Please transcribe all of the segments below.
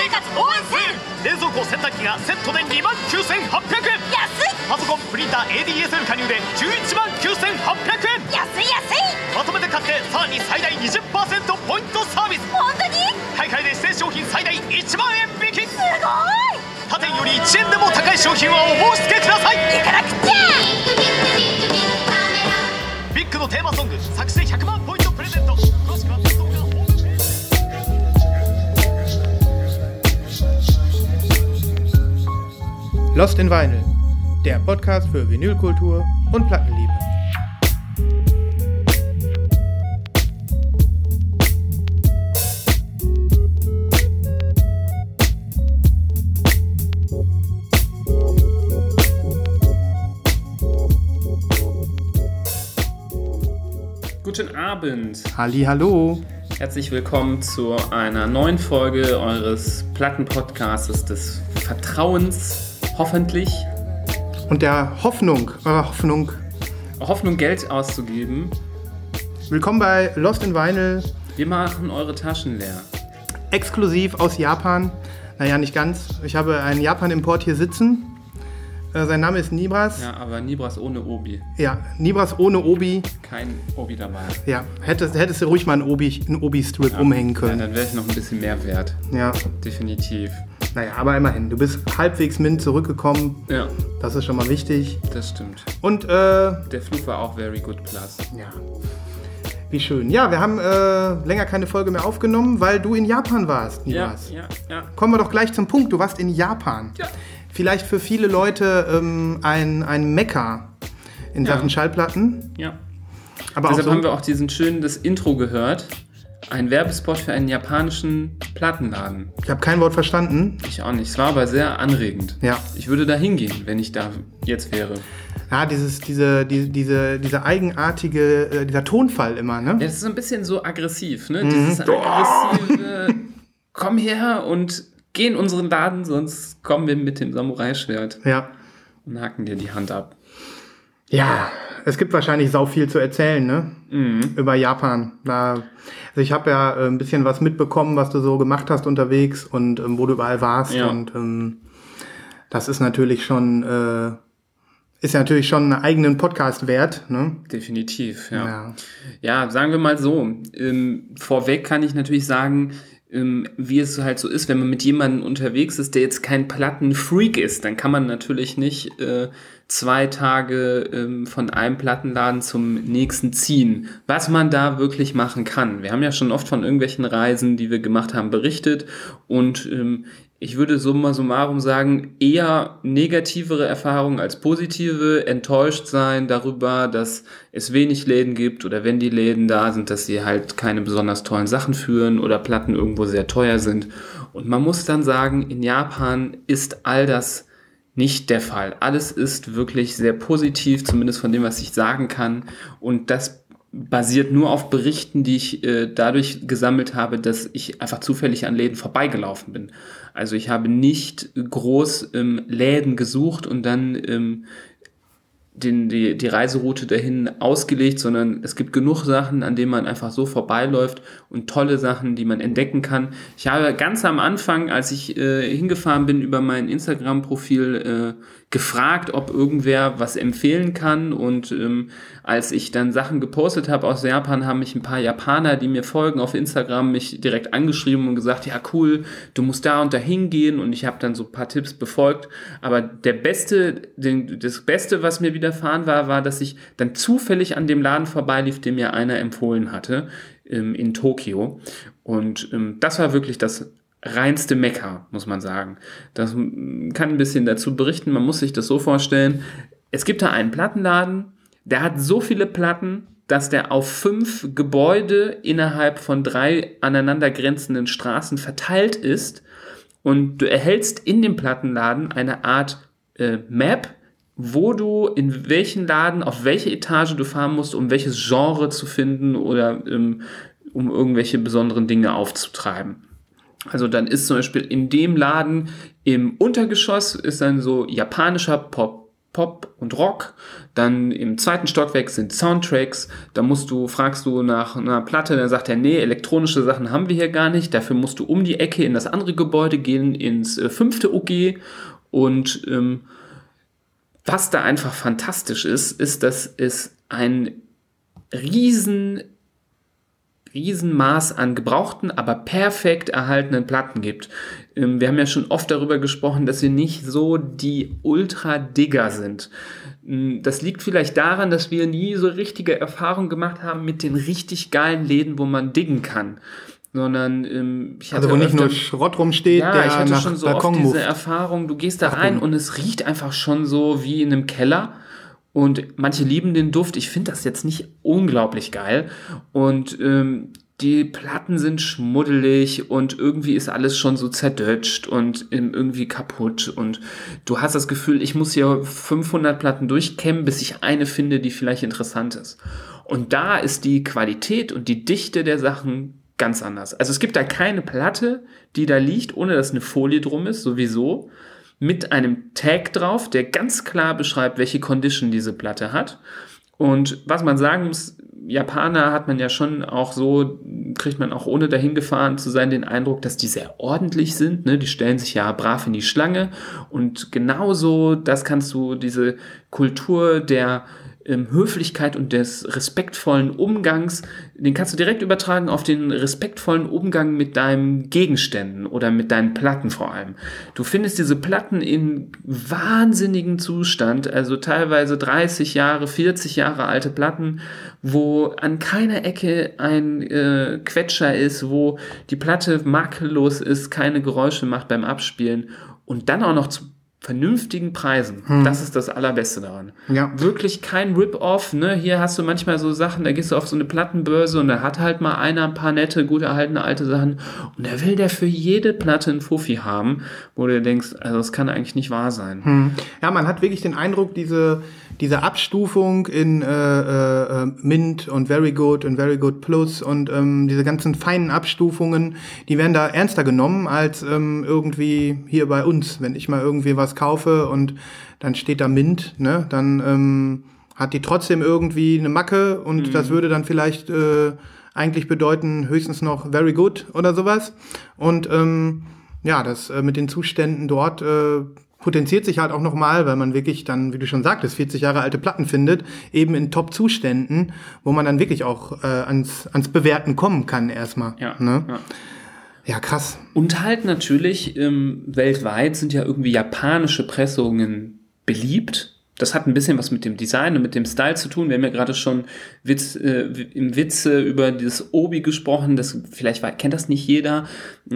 生活応援セール冷蔵庫洗濯機がセットで2万9800円。安い。パソコンプリンター ADSL 加入で11万9800円。安い安い。まとめて買ってさらに最大20%ポイントサービス。本当に買い替えで指定商品最大1万円引き。すごい。他店より1円でも高い商品はお申し付けください。行かなくちゃビッグのテーマソング作成100万ポイント Lost in Vinyl, der Podcast für Vinylkultur und Plattenliebe. Guten Abend. Halli, hallo. Herzlich willkommen zu einer neuen Folge eures Plattenpodcasts des Vertrauens, hoffentlich. Und der Hoffnung, eurer Hoffnung. Hoffnung, Geld auszugeben. Willkommen bei Lost in Vinyl, Wir machen eure Taschen leer. exklusiv aus Japan. Naja, nicht ganz. Ich habe einen Japan-Import hier sitzen. Äh, sein Name ist Nibras. Ja, aber Nibras ohne Obi. Ja, Nibras ohne Obi. Kein Obi dabei. Ja, hättest, hättest du ruhig mal einen Obi- einen Obi-Strip umhängen Ja, können. dann wäre ich noch ein bisschen mehr wert. Ja, Definitiv. Naja, aber immerhin. Du bist halbwegs mint zurückgekommen. Ja, Das ist schon mal wichtig. das stimmt. Und, äh, Der Flug war auch very good plus. Ja. Wie schön. Ja, wir haben äh, länger keine Folge mehr aufgenommen, weil du in Japan warst, Ja, Nibras. ja, ja. Kommen wir doch gleich zum Punkt. Du warst in Japan. Ja. Vielleicht für viele Leute ähm, ein, ein Mekka in Ja. Sachen Schallplatten. ja. Aber Deshalb auch so, haben wir auch diesen schönen das Intro gehört. Ein Werbespot für einen japanischen Plattenladen. ich habe kein Wort verstanden. Ich auch nicht. Es war aber sehr anregend. Ja. Ich würde da hingehen, wenn ich da jetzt wäre. Ja, dieses, diese, die, diese, diese eigenartige, äh, dieser Tonfall immer, ne? Ja, das ist so ein bisschen so aggressiv, ne? Dieses aggressive, komm her und geh in unseren Laden, sonst kommen wir mit dem Samurai-Schwert Ja. und hacken dir die Hand ab. Ja, es gibt wahrscheinlich sau viel zu erzählen, ne? Mhm. Über Japan. Da, also ich habe ja äh, ein bisschen was mitbekommen, was du so gemacht hast unterwegs und ähm, wo du überall warst. Ja. Und ähm, das ist natürlich schon, äh, ist natürlich schon einen eigenen Podcast wert, ne? Definitiv, ja. Ja. Ja, sagen wir mal so. Ähm, vorweg kann ich natürlich sagen, ähm, wie es halt so ist, wenn man mit jemandem unterwegs ist, der jetzt kein Plattenfreak ist, dann kann man natürlich nicht äh, zwei Tage ähm, von einem Plattenladen zum nächsten ziehen. Was man da wirklich machen kann. Wir haben ja schon oft von irgendwelchen Reisen, die wir gemacht haben, berichtet und ähm, ich würde summa summarum sagen, eher negativere Erfahrungen als positive, enttäuscht sein darüber, dass es wenig Läden gibt oder wenn die Läden da sind, dass sie halt keine besonders tollen Sachen führen oder Platten irgendwo sehr teuer sind. Und man muss dann sagen, in Japan ist all das nicht der Fall. Alles ist wirklich sehr positiv, zumindest von dem, was ich sagen kann. Und das basiert nur auf Berichten, die ich äh, dadurch gesammelt habe, dass ich einfach zufällig an Läden vorbeigelaufen bin. Also ich habe nicht groß ähm, Läden gesucht und dann ähm, den, die, die Reiseroute dahin ausgelegt, sondern es gibt genug Sachen, an denen man einfach so vorbeiläuft und tolle Sachen, die man entdecken kann. Ich habe ganz am Anfang, als ich äh, hingefahren bin, über mein Instagram-Profil äh, gefragt, ob irgendwer was empfehlen kann. Und ähm, als ich dann Sachen gepostet habe aus Japan, haben mich ein paar Japaner, die mir folgen auf Instagram, mich direkt angeschrieben und gesagt, ja cool, du musst da und da hingehen. Und ich habe dann so ein paar Tipps befolgt, aber der beste, den, das Beste, was mir widerfahren war, war, dass ich dann zufällig an dem Laden vorbeilief, den mir einer empfohlen hatte ähm, in Tokio. Und ähm, das war wirklich das reinste Mekka, muss man sagen. Das kann ein bisschen dazu berichten. Man muss sich das so vorstellen. Es gibt da einen Plattenladen, der hat so viele Platten, dass der auf fünf Gebäude innerhalb von drei aneinandergrenzenden Straßen verteilt ist. Und du erhältst in dem Plattenladen eine Art äh, Map, wo du in welchen Laden, auf welche Etage du fahren musst, um welches Genre zu finden oder ähm, um irgendwelche besonderen Dinge aufzutreiben. Also dann ist zum Beispiel in dem Laden im Untergeschoss ist dann so japanischer Pop Pop und Rock. Dann im zweiten Stockwerk sind Soundtracks. Da musst du, fragst du nach einer Platte, dann sagt er, nee, elektronische Sachen haben wir hier gar nicht. Dafür musst du um die Ecke in das andere Gebäude gehen, ins äh, fünfte OG. Und ähm, was da einfach fantastisch ist, ist, dass es ein riesen Riesenmaß an gebrauchten, aber perfekt erhaltenen Platten gibt. Ähm, wir haben ja schon oft darüber gesprochen, dass wir nicht so die Ultra-Digger sind. Ähm, das liegt vielleicht daran, dass wir nie so richtige Erfahrungen gemacht haben mit den richtig geilen Läden, wo man diggen kann. Sondern ähm, ich hatte Also wo nicht öfter- nur Schrott rumsteht, ja, der ich hatte schon so oft diese. Erfahrung, du gehst da rein und es riecht einfach schon so wie in einem Keller. Und manche lieben den Duft. Ich finde das jetzt nicht unglaublich geil. Und ähm, die Platten sind schmuddelig und irgendwie ist alles schon so zerdutscht und ähm, irgendwie kaputt. Und du hast das Gefühl, ich muss hier 500 Platten durchkämmen, bis ich eine finde, die vielleicht interessant ist. Und da ist die Qualität und die Dichte der Sachen ganz anders. Also es gibt da keine Platte, die da liegt, ohne dass eine Folie drum ist, sowieso, mit einem Tag drauf, der ganz klar beschreibt, welche Condition diese Platte hat. Und was man sagen muss, Japaner hat man ja schon auch so, kriegt man auch ohne dahin gefahren zu sein, den Eindruck, dass die sehr ordentlich sind. Ne? Die stellen sich ja brav in die Schlange. Und genauso, das kannst du, diese Kultur der ähm, Höflichkeit und des respektvollen Umgangs, den kannst du direkt übertragen auf den respektvollen Umgang mit deinen Gegenständen oder mit deinen Platten vor allem. Du findest diese Platten in wahnsinnigen Zustand, also teilweise 30 Jahre, 40 Jahre alte Platten, wo an keiner Ecke ein äh, Quetscher ist, wo die Platte makellos ist, keine Geräusche macht beim Abspielen und dann auch noch zu vernünftigen Preisen. Das ist das Allerbeste daran. Ja. Wirklich kein Rip-Off. Ne? Hier hast du manchmal so Sachen, da gehst du auf so eine Plattenbörse und da hat halt mal einer ein paar nette, gut erhaltene alte Sachen und da will der für jede Platte einen Fuffi haben, wo du denkst, also das kann eigentlich nicht wahr sein. Ja, man hat wirklich den Eindruck, diese, diese Abstufung in äh, äh, äh, Mint und Very Good und Very Good Plus und ähm, diese ganzen feinen Abstufungen, die werden da ernster genommen als ähm, irgendwie hier bei uns. Wenn ich mal irgendwie was kaufe und dann steht da Mint, ne, dann ähm, hat die trotzdem irgendwie eine Macke und das würde dann vielleicht äh, eigentlich bedeuten höchstens noch Very Good oder sowas. Und ähm, ja, das äh, mit den Zuständen dort äh, potenziert sich halt auch nochmal, weil man wirklich dann, wie du schon sagtest, 40 Jahre alte Platten findet, eben in Top-Zuständen, wo man dann wirklich auch äh, ans, ans Bewerten kommen kann erstmal. Ja, ne? ja. Ja krass. Und halt natürlich, ähm, weltweit sind ja irgendwie japanische Pressungen beliebt. Das hat ein bisschen was mit dem Design und mit dem Style zu tun. Wir haben ja gerade schon Witz, äh, im Witze über dieses Obi gesprochen. Das, vielleicht war, kennt das nicht jeder,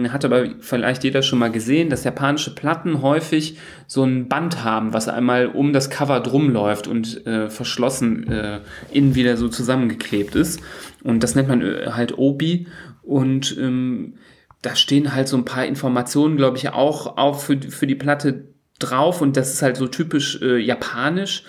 hat aber vielleicht jeder schon mal gesehen, dass japanische Platten häufig so ein Band haben, was einmal um das Cover drum läuft und äh, verschlossen äh, innen wieder so zusammengeklebt ist. Und das nennt man äh, halt Obi. Und ähm, da stehen halt so ein paar Informationen, glaube ich, auch auf für, für die Platte drauf und das ist halt so typisch äh, japanisch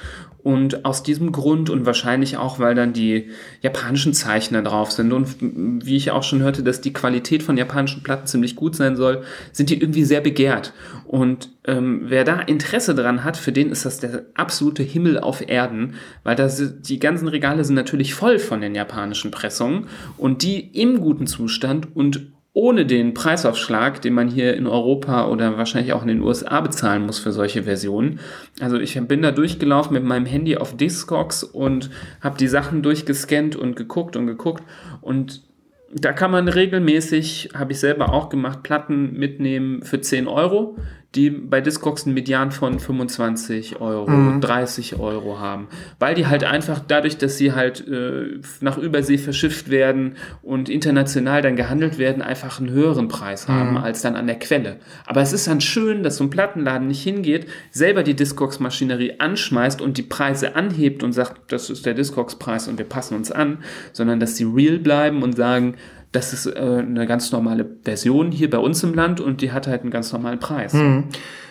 und aus diesem Grund und wahrscheinlich auch, weil dann die japanischen Zeichner drauf sind und wie ich auch schon hörte, dass die Qualität von japanischen Platten ziemlich gut sein soll, sind die irgendwie sehr begehrt. Und ähm, wer da Interesse dran hat, für den ist das der absolute Himmel auf Erden, weil das, die ganzen Regale sind natürlich voll von den japanischen Pressungen und die im guten Zustand und ohne den Preisaufschlag, den man hier in Europa oder wahrscheinlich auch in den USA bezahlen muss für solche Versionen. Also ich bin da durchgelaufen mit meinem Handy auf Discogs und habe die Sachen durchgescannt und geguckt und geguckt und da kann man regelmäßig, habe ich selber auch gemacht, Platten mitnehmen für 10 Euro, die bei Discogs einen Median von 25 Euro, 30 Euro haben. Weil die halt einfach dadurch, dass sie halt äh, nach Übersee verschifft werden und international dann gehandelt werden, einfach einen höheren Preis haben als dann an der Quelle. Aber es ist dann schön, dass so ein Plattenladen nicht hingeht, selber die Discogs-Maschinerie anschmeißt und die Preise anhebt und sagt, das ist der Discogs-Preis und wir passen uns an, sondern dass sie real bleiben und sagen, das ist äh, eine ganz normale Version hier bei uns im Land und die hat halt einen ganz normalen Preis.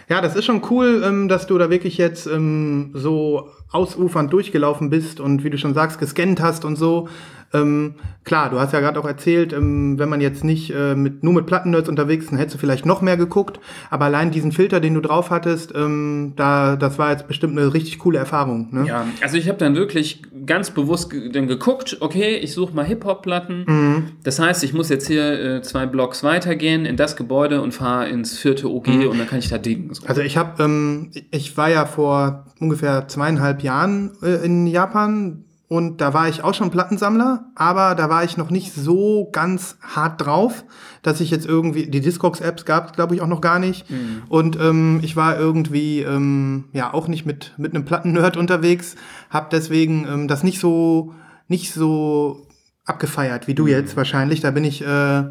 Ja, das ist schon cool, ähm, dass du da wirklich jetzt ähm, so ausufernd durchgelaufen bist und wie du schon sagst, gescannt hast und so. Ähm, klar, du hast ja gerade auch erzählt, ähm, wenn man jetzt nicht äh, mit, nur mit Plattennerds unterwegs ist, dann hättest du vielleicht noch mehr geguckt. Aber allein diesen Filter, den du drauf hattest, ähm, da, das war jetzt bestimmt eine richtig coole Erfahrung. Ne? Ja, also ich habe dann wirklich ganz bewusst dann geguckt, okay, ich suche mal Hip-Hop-Platten. Das heißt, ich muss jetzt hier äh, zwei Blocks weitergehen in das Gebäude und fahre ins vierte OG und dann kann ich da dingen. So. Also ich habe, ähm, ich war ja vor ungefähr zweieinhalb Jahren äh, in Japan und da war ich auch schon Plattensammler, aber da war ich noch nicht so ganz hart drauf, dass ich jetzt irgendwie die Discogs-Apps gab, glaube ich auch noch gar nicht. Und ähm, ich war irgendwie ähm, ja auch nicht mit mit einem Plattennerd unterwegs, habe deswegen ähm, das nicht so nicht so abgefeiert wie du jetzt wahrscheinlich. Da bin ich äh,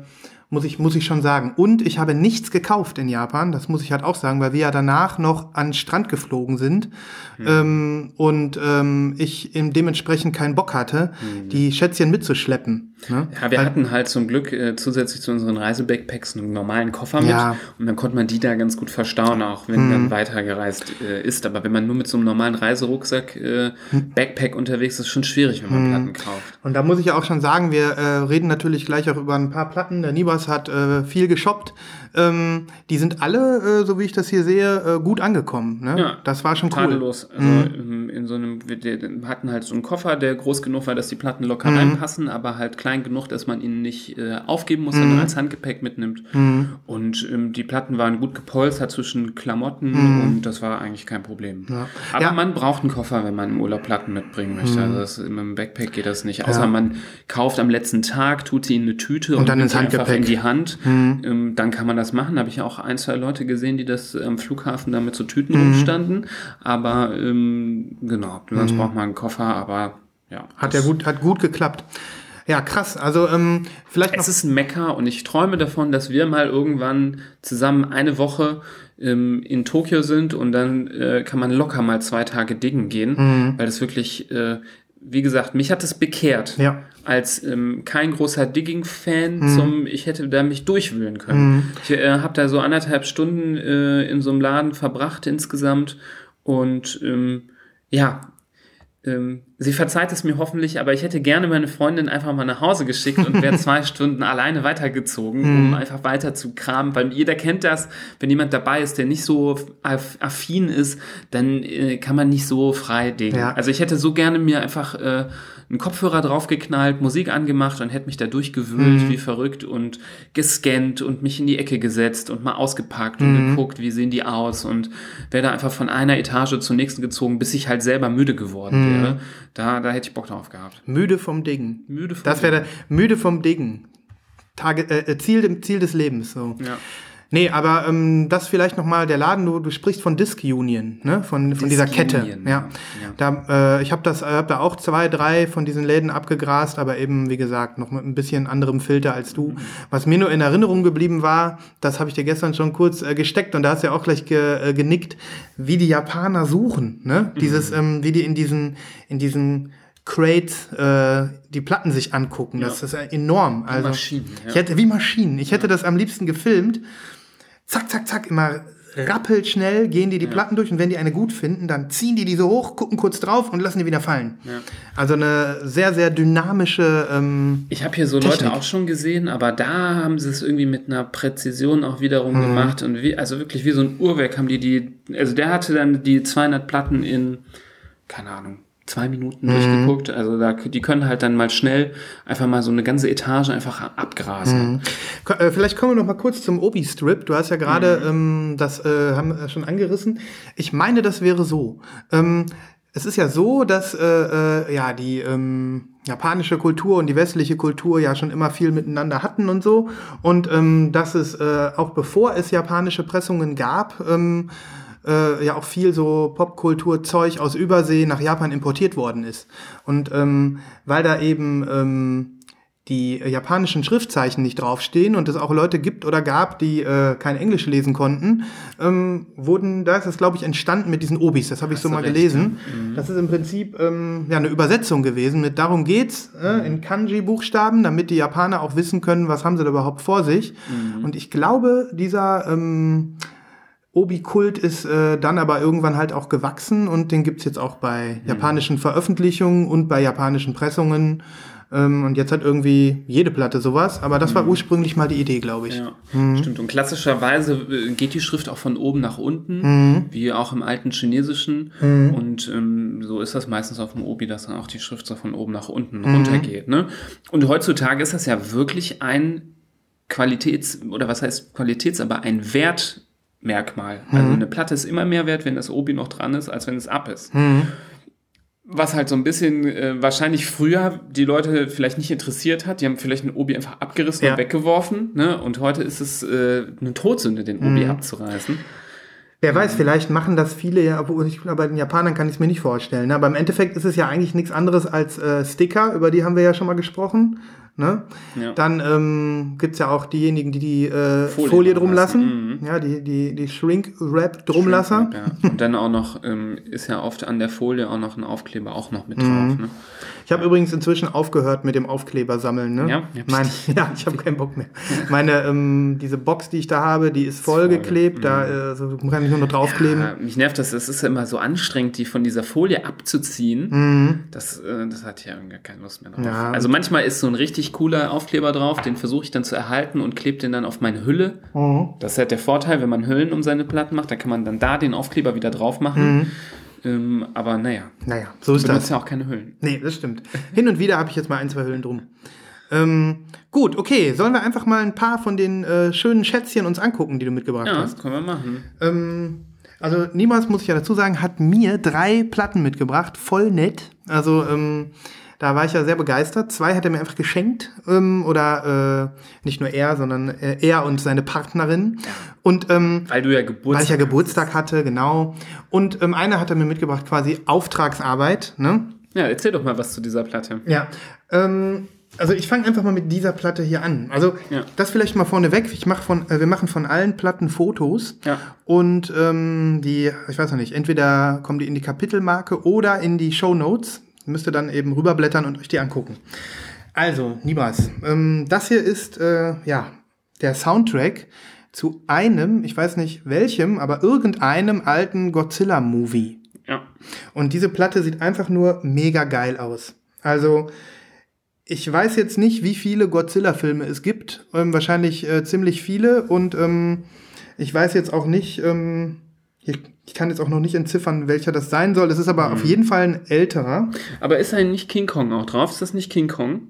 muss ich, muss ich schon sagen. Und ich habe nichts gekauft in Japan, das muss ich halt auch sagen, weil wir ja danach noch an den Strand geflogen sind ähm, und ähm, ich eben dementsprechend keinen Bock hatte, die Schätzchen mitzuschleppen. Ne? Ja, wir hatten halt zum Glück äh, zusätzlich zu unseren Reisebackpacks einen normalen Koffer mit Ja. und dann konnte man die da ganz gut verstauen, auch wenn dann weitergereist äh, ist. Aber wenn man nur mit so einem normalen Reiserucksack, äh, Backpack unterwegs ist, ist schon schwierig, wenn man Platten kauft. Und da muss ich ja auch schon sagen, wir äh, reden natürlich gleich auch über ein paar Platten. Der Nibas hat äh, viel geshoppt. Ähm, die sind alle, äh, so wie ich das hier sehe, äh, gut angekommen. Ne? Ja, das war schon cool. Tadellos. Also ähm, in so einem, wir hatten halt so einen Koffer, der groß genug war, dass die Platten locker reinpassen, aber halt klein genug, dass man ihn nicht äh, aufgeben muss, sondern als Handgepäck mitnimmt. Und ähm, die Platten waren gut gepolstert zwischen Klamotten und das war eigentlich kein Problem. Aber Ja. man braucht einen Koffer, wenn man im Urlaub Platten mitbringen möchte. Also das, mit dem Backpack geht das nicht. Außer man kauft am letzten Tag, tut sie in eine Tüte und, dann nimmt ins Handgepäck. in die Hand. Ähm, dann kann man das machen. Habe ich auch ein, zwei Leute gesehen, die das am Flughafen da mit so Tüten rumstanden. Aber ähm, genau, sonst braucht man einen Koffer, aber ja. Hat ja gut, hat gut geklappt. Ja, krass. Also ähm, vielleicht Es ist ein Mekka und ich träume davon, dass wir mal irgendwann zusammen eine Woche ähm, in Tokio sind und dann äh, kann man locker mal zwei Tage diggen gehen, Mhm. weil das wirklich, äh, wie gesagt, mich hat es bekehrt. Ja. Mhm. Als ähm, kein großer Digging-Fan zum, ich hätte da mich durchwühlen können. Ich äh, habe da so anderthalb Stunden äh, in so einem Laden verbracht insgesamt und ähm, ja, sie verzeiht es mir hoffentlich, aber ich hätte gerne meine Freundin einfach mal nach Hause geschickt und wäre zwei Stunden alleine weitergezogen, um einfach weiter zu kramen, weil jeder kennt das, wenn jemand dabei ist, der nicht so aff- affin ist, dann äh, kann man nicht so frei dingen. Ja. Also ich hätte so gerne mir einfach äh, einen Kopfhörer draufgeknallt, Musik angemacht und hätte mich da durchgewühlt wie verrückt und gescannt und mich in die Ecke gesetzt und mal ausgepackt und geguckt, wie sehen die aus und wäre da einfach von einer Etage zur nächsten gezogen, bis ich halt selber müde geworden wäre. Da, da hätte ich Bock drauf gehabt. müde vom Diggen. Müde vom Das wäre müde vom Diggen. Tage, äh, äh, Ziel, Ziel des Lebens. So. Ja. Nee, aber ähm, das vielleicht noch mal der Laden, du, du sprichst von Disc Union, ne? Von, von dieser Kette. Union, ja. ja. Da, äh, ich habe das, äh, hab da auch zwei, drei von diesen Läden abgegrast, aber eben, wie gesagt, noch mit ein bisschen anderem Filter als du. Was mir nur in Erinnerung geblieben war, das habe ich dir gestern schon kurz äh, gesteckt und da hast du ja auch gleich ge, äh, genickt, wie die Japaner suchen, ne? Dieses, ähm, wie die in diesen, in diesen Crates äh, die Platten sich angucken. Das ist enorm. Also, Maschinen, ja. Ich hätte, wie Maschinen. Ich hätte das am liebsten gefilmt. Zack, zack, zack, immer rappelt schnell, gehen die die Platten durch und wenn die eine gut finden, dann ziehen die die so hoch, gucken kurz drauf und lassen die wieder fallen. Also eine sehr, sehr dynamische, ähm, Ich habe hier so Technik. Leute auch schon gesehen, aber da haben sie es irgendwie mit einer Präzision auch wiederum Mhm. gemacht und wie, also wirklich wie so ein Uhrwerk haben die die, also der hatte dann die 200 Platten in, keine Ahnung, zwei Minuten Mhm. durchgeguckt. Also da, die können halt dann mal schnell einfach mal so eine ganze Etage einfach abgrasen. Ko- äh, Vielleicht kommen wir noch mal kurz zum Obi-Strip. Du hast ja gerade ähm, das äh, haben wir schon angerissen. Ich meine, das wäre so. Ähm, es ist ja so, dass äh, äh, ja die ähm, japanische Kultur und die westliche Kultur ja schon immer viel miteinander hatten und so. Und ähm, dass es äh, auch bevor es japanische Pressungen gab, ähm, äh, ja auch viel so Popkulturzeug aus Übersee nach Japan importiert worden ist. Und ähm, weil da eben ähm, die japanischen Schriftzeichen nicht draufstehen und es auch Leute gibt oder gab, die äh, kein Englisch lesen konnten, ähm, wurden, da ist es, glaube ich, entstanden mit diesen Obis. Das habe ich so mal recht, gelesen. Das ist im Prinzip ähm, ja eine Übersetzung gewesen mit darum geht's äh, in Kanji-Buchstaben, damit die Japaner auch wissen können, was haben sie da überhaupt vor sich. Und ich glaube, dieser ähm, Obi-Kult ist äh, dann aber irgendwann halt auch gewachsen und den gibt's jetzt auch bei japanischen Veröffentlichungen und bei japanischen Pressungen. Ähm, und jetzt hat irgendwie jede Platte sowas, aber das war ursprünglich mal die Idee, glaube ich. Ja, stimmt. Und klassischerweise äh, geht die Schrift auch von oben nach unten, wie auch im alten Chinesischen. Und ähm, so ist das meistens auf dem Obi, dass dann auch die Schrift so von oben nach unten runtergeht. Ne? Und heutzutage ist das ja wirklich ein Qualitäts- oder was heißt Qualitäts-, aber ein Wertmerkmal. Also eine Platte ist immer mehr wert, wenn das Obi noch dran ist, als wenn es ab ist. Was halt so ein bisschen äh, wahrscheinlich früher die Leute vielleicht nicht interessiert hat. Die haben vielleicht ein Obi einfach abgerissen Ja. und weggeworfen. Ne? Und heute ist es äh, eine Todsünde, den Obi abzureißen. Wer weiß, vielleicht machen das viele, ja, obwohl ich, aber bei den Japanern kann ich es mir nicht vorstellen. Ne? Aber im Endeffekt ist es ja eigentlich nichts anderes als äh, Sticker, über die haben wir ja schon mal gesprochen. Ne? Ja. Dann ähm, gibt es ja auch diejenigen, die die äh, Folie, Folie drum lassen. lassen. Ja, die, die, die Shrink-Wrap-Drumlasser. Ja. Und dann auch noch, ähm, ist ja oft an der Folie auch noch ein Aufkleber auch noch mit drauf. Mhm. Ne? Ich habe übrigens inzwischen aufgehört mit dem Aufkleber sammeln. Ne? Ja? Ja, mein, ja, ich habe keinen Bock mehr. Meine, ähm, diese Box, die ich da habe, die ist vollgeklebt. Da äh, so kann ich nur noch draufkleben. Ja, mich nervt das, es ist ja immer so anstrengend, die von dieser Folie abzuziehen. Mhm. Das, äh, das hat ja irgendwie keine Lust mehr drauf. Ja. Also manchmal ist so ein richtig cooler Aufkleber drauf, den versuche ich dann zu erhalten und klebe den dann auf meine Hülle. Mhm. Das ist halt der Vorteil, wenn man Hüllen um seine Platten macht, dann kann man dann da den Aufkleber wieder drauf machen. Ähm, aber naja, Naja, so Mhm. ist ich das. benutze ja auch keine Hüllen. Nee, das stimmt. Hin und wieder habe ich jetzt mal ein, zwei Hüllen drum. Ähm, gut, okay. Sollen wir einfach mal ein paar von den äh, schönen Schätzchen uns angucken, die du mitgebracht Ja, hast? das können wir machen. Ähm, also niemals, muss ich ja dazu sagen, hat mir drei Platten mitgebracht. Voll nett. Also ähm, da war ich ja sehr begeistert. Zwei hat er mir einfach geschenkt. Ähm, oder äh, nicht nur er, sondern äh, er und seine Partnerin. Und ähm, Weil du ja Geburtstag weil ich ja Geburtstag hatte, genau. Und ähm, eine hat er mir mitgebracht, quasi Auftragsarbeit. Ne? Ja, erzähl doch mal was zu dieser Platte. Ja, ähm, also ich fange einfach mal mit dieser Platte hier an. Also Ja. das vielleicht mal vorneweg. Ich mach von, äh, wir machen von allen Platten Fotos Ja. und ähm, die, ich weiß noch nicht, entweder kommen die in die Kapitelmarke oder in die Show Notes. Müsst ihr dann eben rüberblättern und euch die angucken. Also, Nibas, ähm, das hier ist äh, ja der Soundtrack zu einem, ich weiß nicht welchem, aber irgendeinem alten Godzilla-Movie. Ja. Und diese Platte sieht einfach nur mega geil aus. Also, ich weiß jetzt nicht, wie viele Godzilla-Filme es gibt. Ähm, wahrscheinlich äh, ziemlich viele. Und ähm, ich weiß jetzt auch nicht, ähm, ich, ich kann jetzt auch noch nicht entziffern, welcher das sein soll. Es ist aber auf jeden Fall ein älterer. Aber ist da nicht King Kong auch drauf? Ist das nicht King Kong?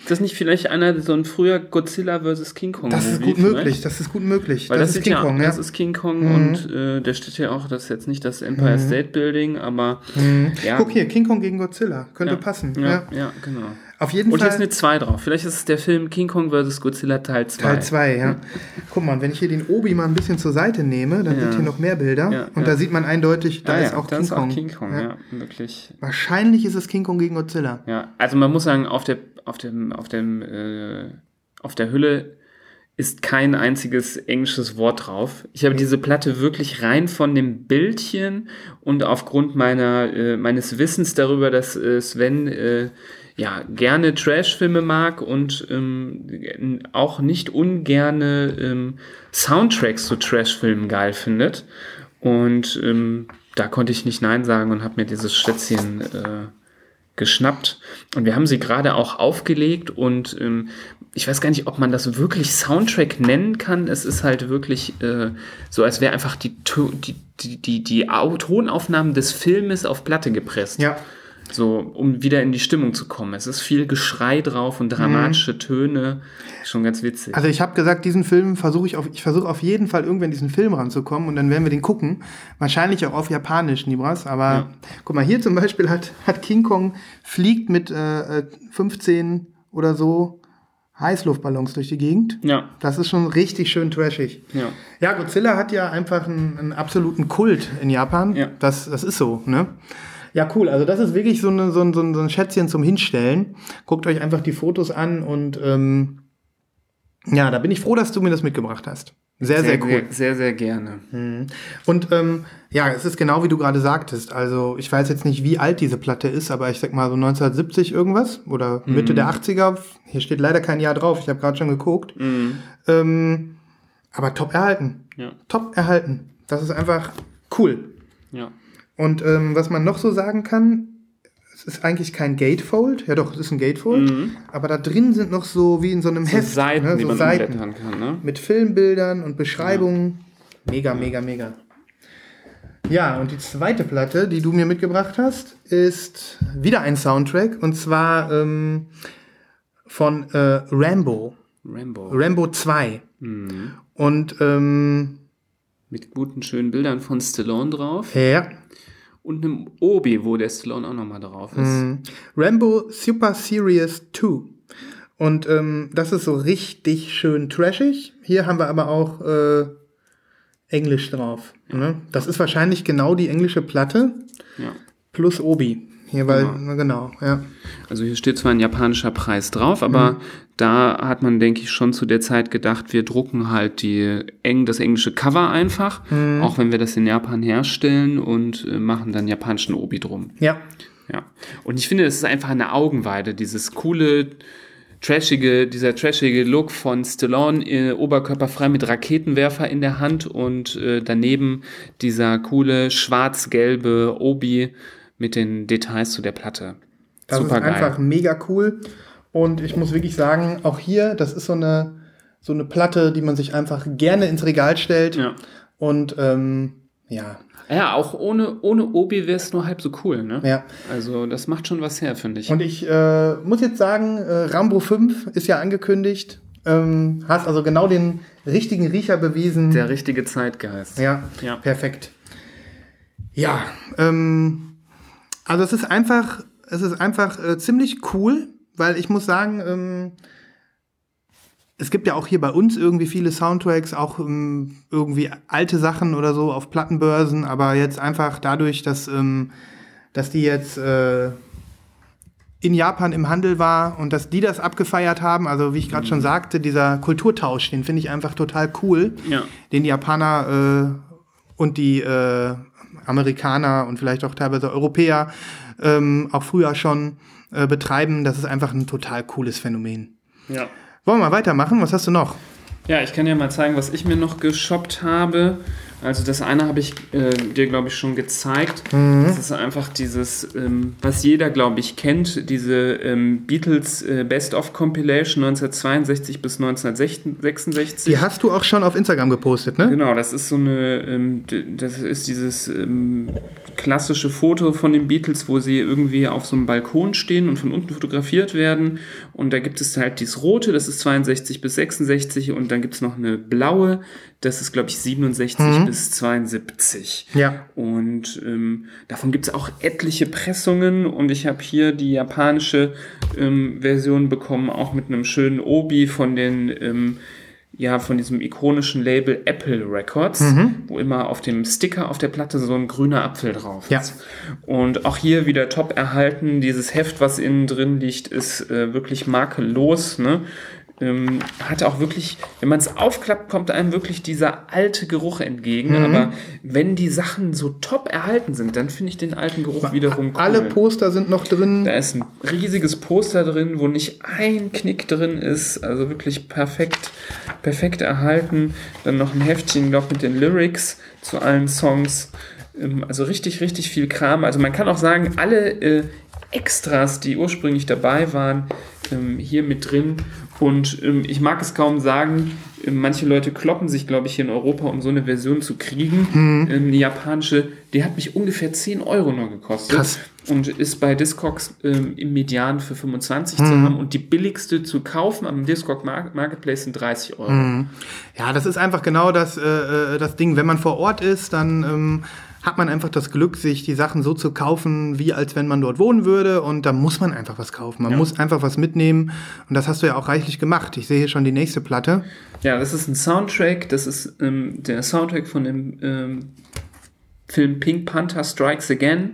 Ist das nicht vielleicht einer, so ein früher Godzilla vs. King Kong? Das ist gut möglich. vielleicht? Das ist gut möglich. Weil das, ist ist King ja, Kong, ja. das ist King Kong und äh, der steht ja auch, das ist jetzt nicht das Empire State Building, aber ja, Guck hier, King Kong gegen Godzilla. Könnte ja, passen. Ja. ja. genau. Auf jeden Und hier Fall. ist eine 2 drauf. Vielleicht ist es der Film King Kong vs. Godzilla Teil 2. Teil 2, ja. Guck mal, wenn ich hier den Obi mal ein bisschen zur Seite nehme, dann Ja. sind hier noch mehr Bilder. Ja, und ja. da sieht man eindeutig, da Ah, ist auch da King ist Kong. auch King Kong, Ja. ja, wirklich. Wahrscheinlich ist es King Kong gegen Godzilla. Ja, also man muss sagen, auf der, auf dem, auf dem, äh, auf der Hülle ist kein einziges englisches Wort drauf. Ich habe diese Platte wirklich rein von dem Bildchen und aufgrund meiner, äh, meines Wissens darüber, dass äh, Sven äh, ja gerne Trash-Filme mag und ähm, auch nicht ungerne ähm, Soundtracks zu Trash-Filmen geil findet. Und ähm, da konnte ich nicht Nein sagen und habe mir dieses Schätzchen äh, geschnappt. Und wir haben sie gerade auch aufgelegt und ähm, ich weiß gar nicht, ob man das wirklich Soundtrack nennen kann. Es ist halt wirklich äh, so, als wäre einfach die, die, die, die, die Au- Tonaufnahmen des Filmes auf Platte gepresst. Ja. So, um wieder in die Stimmung zu kommen. Es ist viel Geschrei drauf und dramatische Töne. Schon ganz witzig. Also ich habe gesagt, diesen Film versuche ich auf, ich versuche auf jeden Fall irgendwann diesen Film ranzukommen und dann werden wir den gucken. Wahrscheinlich auch auf Japanisch, Nibras. Aber Ja. guck mal, hier zum Beispiel hat, hat King Kong fliegt mit äh, äh, 15 oder so Heißluftballons durch die Gegend. ja, Das ist schon richtig schön trashig. ja. Ja, Godzilla hat ja einfach einen, einen absoluten Kult in Japan. Ja. Das, das ist so, ne? Ja, cool. Also das ist wirklich so, eine, so, ein, so ein Schätzchen zum Hinstellen. Guckt euch einfach die Fotos an und ähm, ja, da bin ich froh, dass du mir das mitgebracht hast. Sehr, sehr, cool. Sehr, sehr, sehr gerne. Und ähm, ja, es ist genau wie du gerade sagtest. Also ich weiß jetzt nicht, wie alt diese Platte ist, aber ich sag mal so 1970 irgendwas oder Mitte der 80er. Hier steht leider kein Jahr drauf. Ich habe gerade schon geguckt. Ähm, aber top erhalten. Ja, Top erhalten. Das ist einfach cool. ja. Und ähm, was man noch so sagen kann, es ist eigentlich kein Gatefold. Ja doch, es ist ein Gatefold. Aber da drin sind noch so wie in so einem So Heft. Seiten, ne, die so man Seiten. kann, ne? Mit Filmbildern und Beschreibungen. Mega, mega, mega. Ja, und die zweite Platte, die du mir mitgebracht hast, ist wieder ein Soundtrack. Und zwar ähm, von äh, Rambo. Rambo. Rambo 2. Mhm. Und ähm, Mit guten, schönen Bildern von Stallone drauf. ja, Und einem Obi, wo der Stallone auch nochmal drauf ist. Mhm. Rambo Super Serious 2. Und ähm, das ist so richtig schön trashig. Hier haben wir aber auch äh, Englisch drauf. Ne? Das ist wahrscheinlich genau die englische Platte Ja. plus Obi. Hier, weil, genau, genau ja. Also hier steht zwar ein japanischer Preis drauf, aber Mhm. Da hat man, denke ich, schon zu der Zeit gedacht, wir drucken halt die eng, das englische Cover einfach, Mhm. auch wenn wir das in Japan herstellen und äh, machen dann japanischen Obi drum. Ja, Ja. Und ich finde, es ist einfach eine Augenweide, dieses coole, trashige, dieser trashige Look von Stallone, äh, oberkörperfrei mit Raketenwerfer in der Hand und äh, daneben dieser coole schwarz-gelbe Obi mit den Details zu der Platte. das Super ist einfach mega cool. Und ich muss wirklich sagen, auch hier, das ist so eine, so eine Platte, die man sich einfach gerne ins Regal stellt. Ja. Und ähm, ja, Ja, auch ohne, ohne Obi wäre es nur halb so cool, ne? ja. Also das macht schon was her, finde ich. Und ich äh, muss jetzt sagen, äh, Rambo 5 ist ja angekündigt. Ähm, hast also genau den richtigen Riecher bewiesen. der richtige Zeitgeist. ja, Ja. perfekt. Ja, ähm, also es ist einfach, es ist einfach äh, ziemlich cool, weil ich muss sagen, ähm, es gibt ja auch hier bei uns irgendwie viele Soundtracks, auch ähm, irgendwie alte Sachen oder so auf Plattenbörsen, aber jetzt einfach dadurch, dass, ähm, dass die jetzt äh, in Japan im Handel war und dass die das abgefeiert haben, also wie ich gerade schon sagte, dieser Kulturtausch, den finde ich einfach total cool, Ja. den die Japaner äh, und die äh, Amerikaner und vielleicht auch teilweise Europäer ähm, auch früher schon äh, betreiben. Das ist einfach ein total cooles Phänomen. Ja. Wollen wir mal weitermachen? Was hast du noch? Ja, ich kann ja mal zeigen, was ich mir noch geshoppt habe. Also das eine habe ich äh, dir, glaube ich, schon gezeigt. Das ist einfach dieses, ähm, was jeder, glaube ich, kennt, diese ähm, Beatles äh, Best-of Compilation 1962 bis 1966. Die hast du auch schon auf Instagram gepostet, ne? Genau, das ist so eine, ähm, das ist dieses ähm, klassische Foto von den Beatles, wo sie irgendwie auf so einem Balkon stehen und von unten fotografiert werden. Und da gibt es halt dieses rote, das ist 62 bis 66 und dann gibt es noch eine blaue, das ist glaube ich 67 bis 72. Ja. Und ähm, davon gibt es auch etliche Pressungen und ich habe hier die japanische ähm, Version bekommen, auch mit einem schönen Obi von den ähm, ja, von diesem ikonischen Label Apple Records, Mhm. wo immer auf dem Sticker auf der Platte so ein grüner Apfel drauf Ja. ist. Und auch hier wieder top erhalten. Dieses Heft, was innen drin liegt, ist äh, wirklich makellos. Ne? Ähm, hat auch wirklich, wenn man es aufklappt, kommt einem wirklich dieser alte Geruch entgegen. Mhm. Aber wenn die Sachen so top erhalten sind, dann finde ich den alten Geruch wiederum cool. Alle Poster sind noch drin. Da ist ein riesiges Poster drin, wo nicht ein Knick drin ist. Also wirklich perfekt, perfekt erhalten. Dann noch ein Heftchen, glaube mit den Lyrics zu allen Songs. Ähm, Also richtig, richtig viel Kram. Also man kann auch sagen, alle äh, Extras, die ursprünglich dabei waren, ähm, hier mit drin. Und ähm, ich mag es kaum sagen, ähm, manche Leute kloppen sich, glaube ich, hier in Europa, um so eine Version zu kriegen. Mhm. Ähm, die japanische, die hat mich ungefähr 10 Euro nur gekostet. Krass. Und ist bei Discogs ähm, im Median für 25 Mhm. zu haben. Und die billigste zu kaufen am Discog Mar Marketplace sind 30 Euro. Mhm. Ja, das ist einfach genau das, äh, äh, das Ding. Wenn man vor Ort ist, dann ähm, hat man einfach das Glück, sich die Sachen so zu kaufen, wie als wenn man dort wohnen würde. Und da muss man einfach was kaufen. Man Ja. muss einfach was mitnehmen. Und das hast du ja auch reichlich gemacht. Ich sehe hier schon die nächste Platte. Ja, das ist ein Soundtrack. Das ist ähm, der Soundtrack von dem ähm, Film Pink Panther Strikes Again.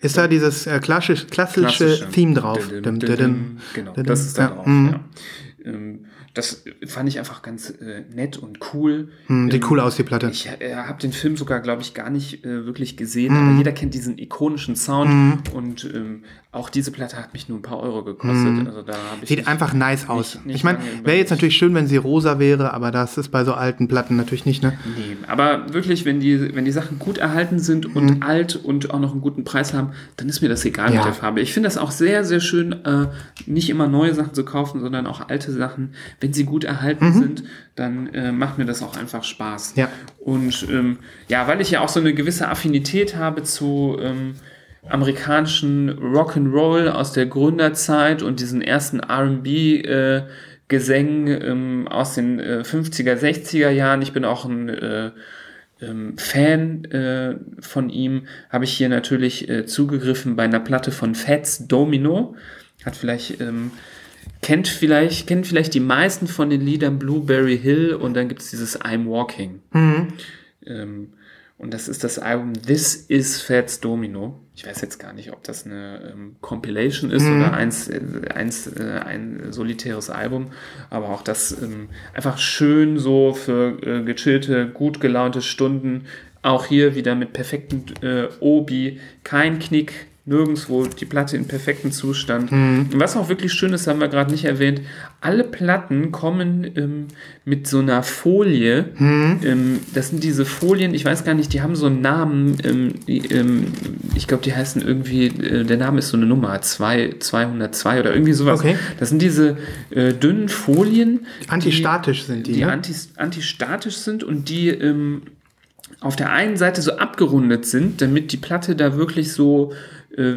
Ist da dieses äh, klassisch, klassische, Klassische. Theme drauf? Dim, Dim, dim. Genau, das ist da ja, drauf. mhm. Ja. Ähm, das fand ich einfach ganz äh, nett und cool. Hm, sieht Ähm, cool aus, die Platte. Ich äh, habe den Film sogar, glaube ich, gar nicht äh, wirklich gesehen, Mhm. aber jeder kennt diesen ikonischen Sound und ähm, auch diese Platte hat mich nur ein paar Euro gekostet. Also da. Sieht einfach nice aus. nicht- nicht ich meine, wäre jetzt natürlich schön, wenn sie rosa wäre, aber das ist bei so alten Platten natürlich nicht, ne? Nee, aber wirklich, wenn die, wenn die Sachen gut erhalten sind und alt und auch noch einen guten Preis haben, dann ist mir das egal. Ja. mit der Farbe. Ich finde das auch sehr, sehr schön, äh, nicht immer neue Sachen zu kaufen, sondern auch alte Sachen. Wenn sie gut erhalten sind, dann äh, macht mir das auch einfach Spaß. Mhm. Ja. Und ähm, ja, weil ich ja auch so eine gewisse Affinität habe zu ähm, amerikanischen Rock'n'Roll aus der Gründerzeit und diesen ersten R&B äh, Gesängen ähm, aus den äh, 50er, 60er Jahren. Ich bin auch ein äh, ähm, Fan äh, von ihm, habe ich hier natürlich äh, zugegriffen bei einer Platte von Fats Domino. Hat vielleicht, ähm, kennt vielleicht, kennt vielleicht die meisten von den Liedern Blueberry Hill und dann gibt es dieses I'm Walking. Ähm, und das ist das Album This is Fats Domino. Ich weiß jetzt gar nicht, ob das eine ähm, Compilation ist oder eins, äh, eins, äh, ein solitäres Album. Aber auch das ähm, einfach schön so für äh, gechillte, gut gelaunte Stunden. Auch hier wieder mit perfekten äh, Obi, kein Knick, nirgendwo die Platte in perfektem Zustand. Und was auch wirklich schön ist, haben wir gerade nicht erwähnt, alle Platten kommen ähm, mit so einer Folie. Ähm, das sind diese Folien, ich weiß gar nicht, die haben so einen Namen. Ähm, die, ähm, ich glaube, die heißen irgendwie, äh, der Name ist so eine Nummer, 2, 202 oder irgendwie sowas. Okay. Das sind diese äh, dünnen Folien. Antistatisch sind die, Die ne? anti, antistatisch sind und die ähm, auf der einen Seite so abgerundet sind, damit die Platte da wirklich so äh,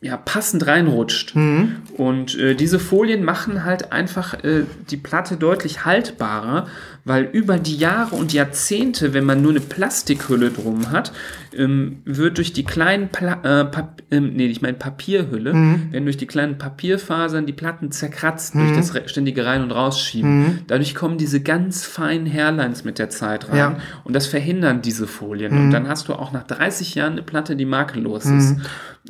ja, passend reinrutscht. Mhm. Und äh, diese Folien machen halt einfach äh, die Platte deutlich haltbarer, weil über die Jahre und Jahrzehnte, wenn man nur eine Plastikhülle drum hat, ähm, wird durch die kleinen, Pla äh, Pap ähm, nee, ich meine Papierhülle, Mhm. werden durch die kleinen Papierfasern die Platten zerkratzt durch das ständige Rein- und Rausschieben. Mhm. Dadurch kommen diese ganz feinen Hairlines mit der Zeit rein Ja. Mhm. und das verhindern diese Folien. Und dann hast du auch nach 30 Jahren eine Platte, die makellos ist.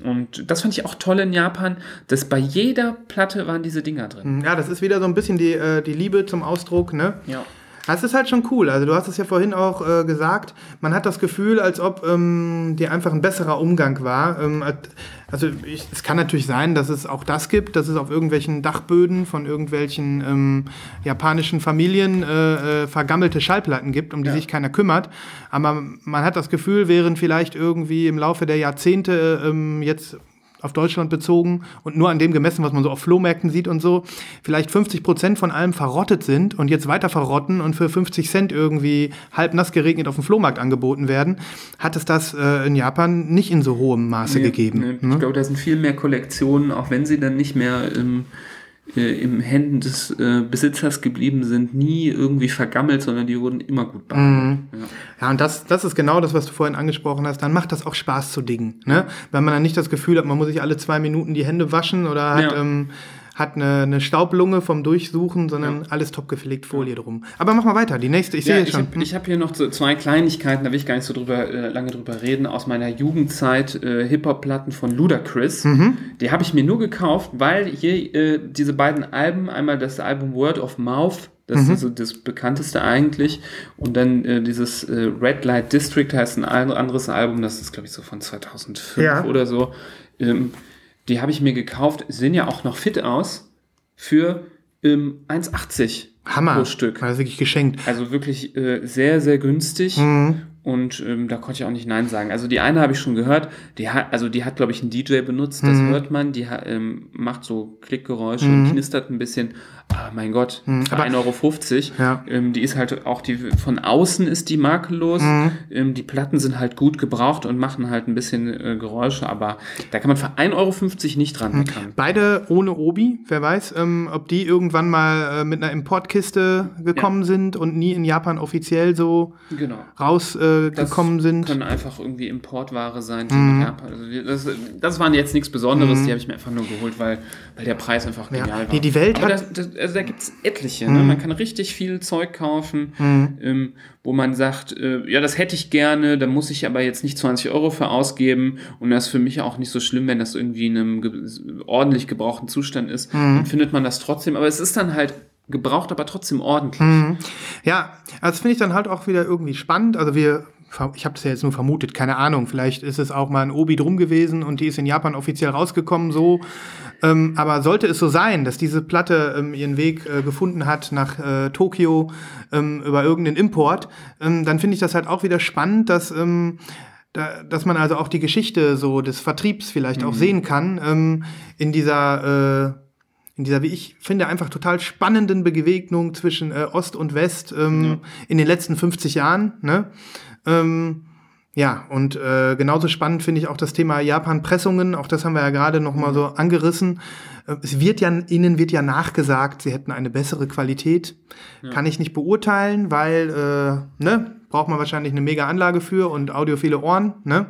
Und das fand ich auch toll in Japan, dass bei jeder Platte waren diese Dinger drin. Ja, das ist wieder so ein bisschen die, äh, die Liebe zum Ausdruck, ne? Ja. Das ist halt schon cool. Also du hast es ja vorhin auch äh, gesagt, man hat das Gefühl, als ob ähm, dir einfach ein besserer Umgang war. Ähm, als- also ich, es kann natürlich sein, dass es auch das gibt, dass es auf irgendwelchen Dachböden von irgendwelchen ähm, japanischen Familien äh, äh, vergammelte Schallplatten gibt, um die Ja. sich keiner kümmert. Aber man hat das Gefühl, während vielleicht irgendwie im Laufe der Jahrzehnte ähm, jetzt auf Deutschland bezogen und nur an dem gemessen, was man so auf Flohmärkten sieht und so, vielleicht 50 Prozent von allem verrottet sind und jetzt weiter verrotten und für 50 Cent irgendwie halb nass geregnet auf dem Flohmarkt angeboten werden, hat es das äh, in Japan nicht in so hohem Maße gegeben. Nee, ne? Ich glaube, da sind viel mehr Kollektionen, auch wenn sie dann nicht mehr im, äh, im Händen des äh, Besitzers geblieben sind, nie irgendwie vergammelt, sondern die wurden immer gut behandelt. Mhm. Ja. Ja, und das, das ist genau das, was du vorhin angesprochen hast. Dann macht das auch Spaß zu diggen. Ne? Wenn man dann nicht das Gefühl hat, man muss sich alle zwei Minuten die Hände waschen oder hat, Ja. ähm, hat eine, eine Staublunge vom Durchsuchen, sondern alles top gepflegt, Folie drum. Aber mach mal weiter. Die nächste, ich Ja, sehe ich schon. habe ich hab hier noch so zwei Kleinigkeiten, da will ich gar nicht so drüber, äh, lange drüber reden, aus meiner Jugendzeit, äh, Hip-Hop-Platten von Ludacris. Mhm. Die habe ich mir nur gekauft, weil hier äh, diese beiden Alben, einmal das Album Word of Mouth, das Mhm. ist so das bekannteste eigentlich, und dann äh, dieses äh, Red Light District heißt ein an- anderes Album, das ist glaube ich so von 2005 Ja. oder so. Ähm, die habe ich mir gekauft, sehen ja auch noch fit aus, für ähm, 1,80 Hammer. pro Stück. War das wirklich geschenkt. Also wirklich äh, sehr, sehr günstig. Mhm. Und ähm, da konnte ich auch nicht Nein sagen. Also die eine habe ich schon gehört, die hat, also die hat, glaube ich, einen DJ benutzt, das Mhm. hört man, die ha- ähm, macht so Klickgeräusche und knistert ein bisschen. Aber mein Gott, aber- 1,50 Euro. Ja. Ähm, die ist halt auch die, von außen ist die makellos. Mhm. Ähm, die Platten sind halt gut gebraucht und machen halt ein bisschen äh, Geräusche, aber da kann man für 1,50 Euro nicht dran meckern. Beide ohne Obi. Wer weiß, ähm, ob die irgendwann mal äh, mit einer Importkiste gekommen sind und nie in Japan offiziell so Genau. rausgekommen äh, Das gekommen sind. können einfach irgendwie Importware sein, die Mhm. wir- das, das waren jetzt nichts Besonderes, die habe ich mir einfach nur geholt, weil, weil der Preis einfach Ja. genial war. Die- die Welt Aber hat- das, das, also da gibt es etliche. Ne? Man kann richtig viel Zeug kaufen, Mhm. ähm, wo man sagt, äh, ja, das hätte ich gerne, da muss ich aber jetzt nicht 20 Euro für ausgeben. Und das ist für mich auch nicht so schlimm, wenn das irgendwie in einem ge ordentlich gebrauchten Zustand ist. Mhm. Dann findet man das trotzdem. Aber es ist dann halt gebraucht, aber trotzdem ordentlich. Ja, also das finde ich dann halt auch wieder irgendwie spannend. Also wir, ich habe das ja jetzt nur vermutet, keine Ahnung. Vielleicht ist es auch mal ein Obi drum gewesen und die ist in Japan offiziell rausgekommen, so. Ähm, aber sollte es so sein, dass diese Platte ähm, ihren Weg äh, gefunden hat nach äh, Tokio ähm, über irgendeinen Import, ähm, dann finde ich das halt auch wieder spannend, dass ähm, da, dass man also auch die Geschichte so des Vertriebs vielleicht auch sehen kann ähm, in dieser äh, in dieser, wie ich finde, einfach total spannenden Begegnung zwischen äh, Ost und West ähm, in den letzten 50 Jahren. Ne? Ähm, ja, und äh, genauso spannend finde ich auch das Thema Japan-Pressungen. Auch das haben wir ja gerade noch mal so angerissen. Äh, Es wird ja, ihnen wird ja nachgesagt, sie hätten eine bessere Qualität. Kann ich nicht beurteilen, weil, äh, ne, braucht man wahrscheinlich eine mega Anlage für und audiophile Ohren, ne?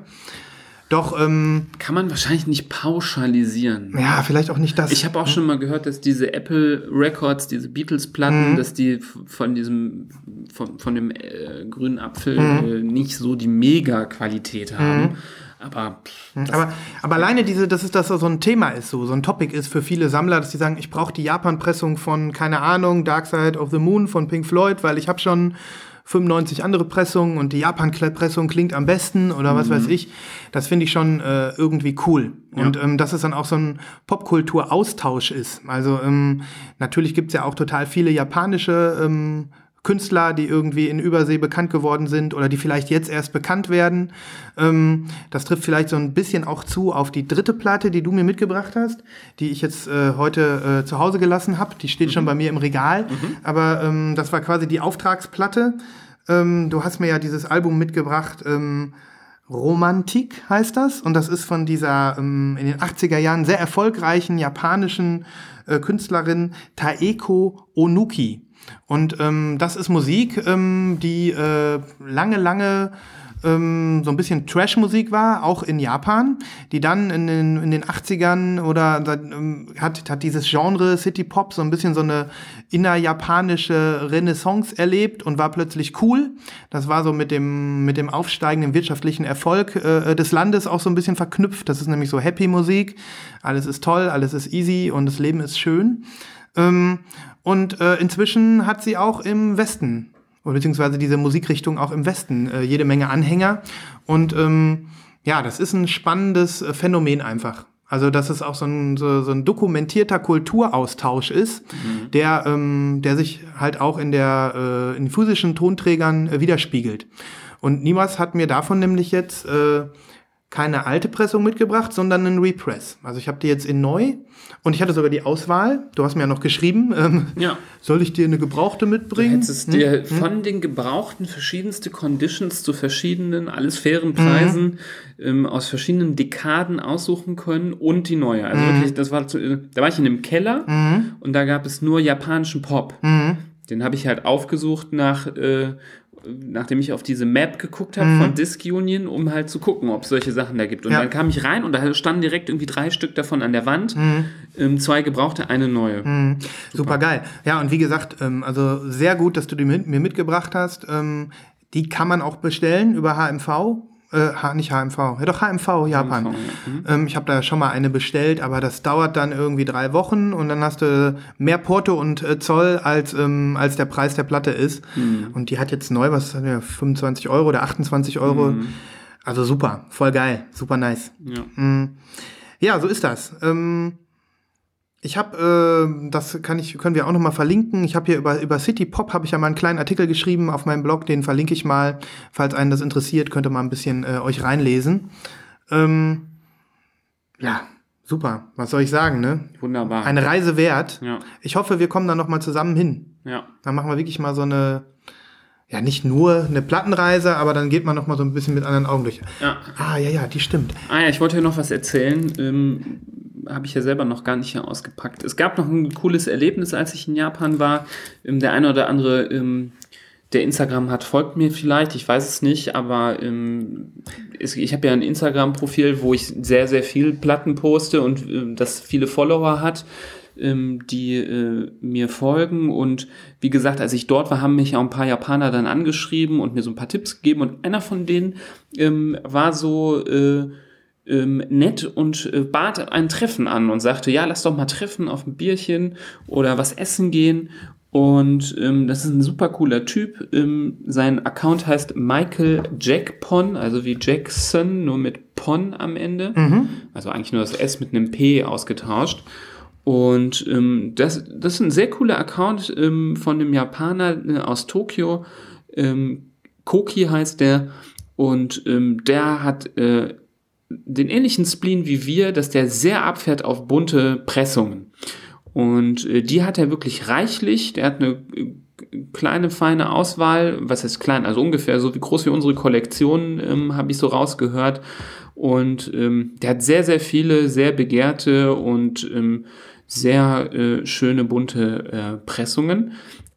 Doch, ähm, Kann man wahrscheinlich nicht pauschalisieren. ja, vielleicht auch nicht das. Ich habe auch schon mal gehört, dass diese Apple Records, diese Beatles-Platten, dass die von diesem, von, von dem äh, grünen Apfel äh, nicht so die Mega-Qualität haben. Aber pff, das, Aber, aber alleine diese, dass es das so ein Thema ist, so, so ein Topic ist für viele Sammler, dass die sagen, ich brauche die Japan-Pressung von, keine Ahnung, Dark Side of the Moon von Pink Floyd, weil ich habe schon 95 andere Pressungen und die Japan-Pressung klingt am besten oder was weiß ich. Das finde ich schon äh, irgendwie cool. Und ähm, dass es dann auch so ein Popkultur-Austausch ist. Also ähm, natürlich gibt's ja auch total viele japanische ähm, Künstler, die irgendwie in Übersee bekannt geworden sind oder die vielleicht jetzt erst bekannt werden. Ähm, das trifft vielleicht so ein bisschen auch zu auf die dritte Platte, die du mir mitgebracht hast, die ich jetzt äh, heute äh, zu Hause gelassen habe. Die steht schon bei mir im Regal. Aber ähm, das war quasi die Auftragsplatte. Ähm, du hast mir ja dieses Album mitgebracht. Ähm, Romantik heißt das und das ist von dieser ähm, in den 80er Jahren sehr erfolgreichen japanischen äh, Künstlerin Taeko Onuki. Und ähm, das ist Musik, ähm, die äh, lange, lange ähm, so ein bisschen Trash-Musik war, auch in Japan, die dann in den, in den 80ern oder ähm, hat, hat dieses Genre City Pop so ein bisschen so eine innerjapanische Renaissance erlebt und war plötzlich cool. Das war so mit dem, mit dem aufsteigenden wirtschaftlichen Erfolg äh, des Landes auch so ein bisschen verknüpft. Das ist nämlich so Happy-Musik. Alles ist toll, alles ist easy und das Leben ist schön. Ähm, und äh, inzwischen hat sie auch im Westen beziehungsweise diese Musikrichtung auch im Westen äh, jede Menge Anhänger. Und ähm, ja, das ist ein spannendes äh, Phänomen einfach. Also, dass es auch so ein, so, so ein dokumentierter Kulturaustausch ist, der, ähm, der sich halt auch in der äh, in physischen Tonträgern äh, widerspiegelt. Und Niemals hat mir davon nämlich jetzt äh, keine alte Pressung mitgebracht, sondern einen Repress. Also ich habe die jetzt in neu und ich hatte sogar die Auswahl. Du hast mir ja noch geschrieben, ähm, Ja. soll ich dir eine gebrauchte Du mitbringen? hättest dir von den Gebrauchten verschiedenste Conditions zu verschiedenen, alles fairen Preisen ähm, aus verschiedenen Dekaden aussuchen können und die neue. Also wirklich, das war zu, da war ich in einem Keller und da gab es nur japanischen Pop. Den habe ich halt aufgesucht nach, äh, nachdem ich auf diese Map geguckt habe von Disc Union, um halt zu gucken, ob es solche Sachen da gibt. Und Ja. dann kam ich rein und da standen direkt irgendwie drei Stück davon an der Wand. Ähm, zwei gebrauchte, eine neue. Super geil. Ja, und wie gesagt, ähm, also sehr gut, dass du die mit, mir mitgebracht hast. Ähm, die kann man auch bestellen über HMV. Äh, H, nicht HMV, ja doch HMV Japan. HMV, ähm, ich habe da schon mal eine bestellt, aber das dauert dann irgendwie drei Wochen und dann hast du mehr Porto und äh, Zoll als ähm, als der Preis der Platte ist. Und die hat jetzt neu, was hat die, 25 Euro oder 28 Euro. Also super, voll geil, super nice. Ja. Ja, so ist das. Ähm, ich habe, äh, das kann ich, können wir auch noch mal verlinken. Ich habe hier über über City Pop habe ich ja mal einen kleinen Artikel geschrieben auf meinem Blog, den verlinke ich mal, falls einen das interessiert, könnt ihr mal ein bisschen äh, euch reinlesen. Ähm, ja, super. Was soll ich sagen, ne? Wunderbar. Eine Reise wert. Ja. Ich hoffe, wir kommen da noch mal zusammen hin. ja. Dann machen wir wirklich mal so eine, ja nicht nur eine Plattenreise, aber dann geht man noch mal so ein bisschen mit anderen Augen durch. Ja. Ah ja ja, die stimmt. Ah ja, ich wollte hier noch was erzählen. Ähm, Habe ich ja selber noch gar nicht ausgepackt. Es gab noch ein cooles Erlebnis, als ich in Japan war. Ähm, der eine oder andere, ähm, der Instagram hat, folgt mir vielleicht, ich weiß es nicht, aber ähm, ich habe ja ein Instagram-Profil, wo ich sehr, sehr viel Platten poste und das viele Follower hat die äh, mir folgen. Und wie gesagt, als ich dort war, haben mich auch ein paar Japaner dann angeschrieben und mir so ein paar Tipps gegeben. Und einer von denen ähm, war so äh, ähm, nett und äh, bat ein Treffen an und sagte, ja, lass doch mal treffen auf ein Bierchen oder was essen gehen. Und ähm, das ist ein super cooler Typ. Ähm, sein Account heißt Michael Jack Pon, also wie Jackson, nur mit Pon am Ende. Also eigentlich nur das S mit einem P ausgetauscht. Und ähm, das, das ist ein sehr cooler Account ähm, von einem Japaner äh, aus Tokio. Ähm, Koki heißt der. Und ähm, der hat äh, den ähnlichen Spleen wie wir, dass der sehr abfährt auf bunte Pressungen. Und äh, die hat er wirklich reichlich. Der hat eine äh, kleine, feine Auswahl. Was heißt klein? Also ungefähr so wie groß wie unsere Kollektion, ähm, habe ich so rausgehört. Und ähm, der hat sehr, sehr viele, sehr begehrte und ähm, sehr äh, schöne, bunte äh, Pressungen.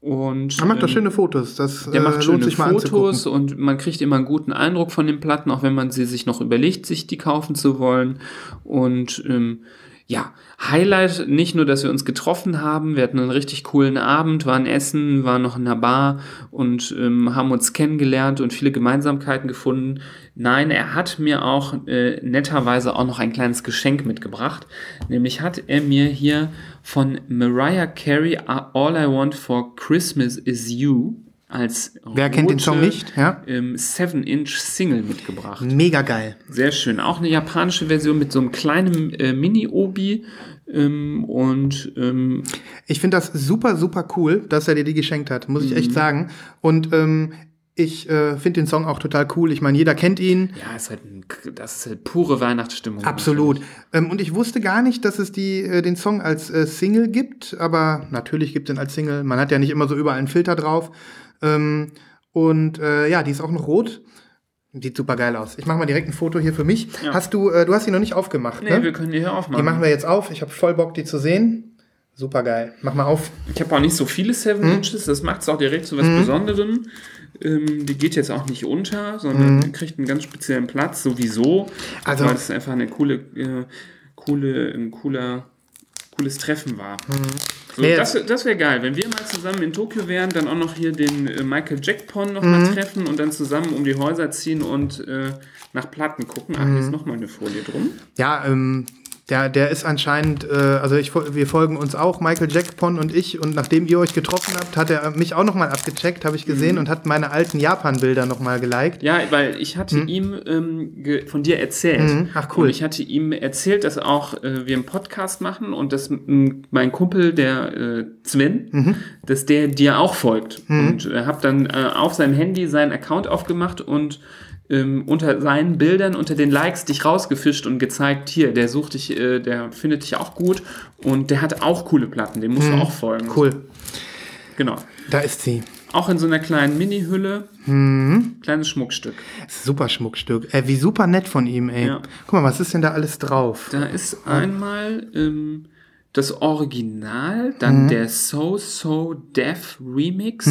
Und, Er macht doch ähm, schöne Fotos. Das der äh, macht lohnt schöne sich mal Fotos und man kriegt immer einen guten Eindruck von den Platten, auch wenn man sie sich noch überlegt, sich die kaufen zu wollen. Und ähm, ja, Highlight nicht nur, dass wir uns getroffen haben, wir hatten einen richtig coolen Abend, waren essen, waren noch in einer Bar und ähm, haben uns kennengelernt und viele Gemeinsamkeiten gefunden. Nein, er hat mir auch äh, netterweise auch noch ein kleines Geschenk mitgebracht. Nämlich hat er mir hier von Mariah Carey All I Want for Christmas Is You als Wer kennt den Song nicht? Ja. ähm, 7-Inch Single mitgebracht. Mega geil. Sehr schön. Auch eine japanische Version mit so einem kleinen äh, Mini-Obi. Ähm, und ähm, Ich finde das super, super cool, dass er dir die geschenkt hat, muss ich Mhm. echt sagen. Und ähm, ich äh, finde den Song auch total cool. Ich meine, jeder kennt ihn. ja, ist halt ein, das ist halt pure Weihnachtsstimmung. Absolut. Ähm, und ich wusste gar nicht, dass es die, äh, den Song als äh, Single gibt, aber natürlich gibt es ihn als Single. Man hat ja nicht immer so überall einen Filter drauf. Ähm, und äh, ja, die ist auch noch rot. Sieht super geil aus. Ich mache mal direkt ein Foto hier für mich. Ja. Hast du, äh, du hast die noch nicht aufgemacht, Nee, ne? wir können die hier aufmachen. Die machen wir jetzt auf. Ich habe voll Bock, die zu sehen. Super geil. Mach mal auf. Ich habe auch nicht so viele 7 Hm? Inches, das macht es auch direkt zu was Besonderem. Ähm, die geht jetzt auch nicht unter, sondern kriegt einen ganz speziellen Platz, sowieso. Hm. Also- weil es einfach eine coole, äh, coole, ein cooler, cooles Treffen war. So, Nee, das das wäre geil, wenn wir mal zusammen in Tokio wären, dann auch noch hier den äh, Michael Jackpon noch mal treffen und dann zusammen um die Häuser ziehen und äh, nach Platten gucken. Ach, hier ist noch mal eine Folie drum. Ja, ähm, der, der ist anscheinend, äh, also ich, wir folgen uns auch, Michael Jackpon und ich, und nachdem ihr euch getroffen habt, hat er mich auch nochmal abgecheckt, habe ich gesehen, und hat meine alten Japan-Bilder nochmal geliked. Ja, weil ich hatte ihm ähm, von dir erzählt. Mhm. Ach, cool. Und ich hatte ihm erzählt, dass auch äh, wir einen Podcast machen und dass mein Kumpel, der äh, Sven, Mhm. dass der dir auch folgt. Und äh, habe dann äh, auf seinem Handy seinen Account aufgemacht und ähm, unter seinen Bildern, unter den Likes dich rausgefischt und gezeigt, hier, der sucht dich, äh, der findet dich auch gut und der hat auch coole Platten, dem musst du auch folgen. Mhm. Cool, Genau. da ist sie. Auch in so einer kleinen Mini-Hülle. Mhm. Kleines Schmuckstück. Super Schmuckstück. Äh, wie super nett von ihm, ey. Ja. Guck mal, was ist denn da alles drauf? Da ist einmal ähm, das Original, dann Mhm. der So So Deaf Remix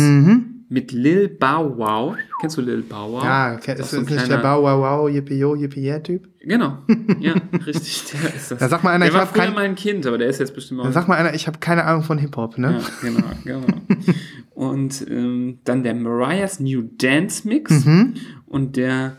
mit Lil Bow Wow. Kennst du Lil Bow Wow? Ja, Das ist, ist ist so ein nicht der Bau, wow, wow, yippie, yo, yippie, yeah Typ? Genau, ja, richtig, der ist das. Da sag mal einer, der ich war früher kein- mein Kind, aber der ist jetzt bestimmt auch. Dann sag mal einer, ich habe keine Ahnung von Hip-Hop, ne? ja, genau, genau. Und ähm, dann der Mariah's New Dance Mix Mhm. und der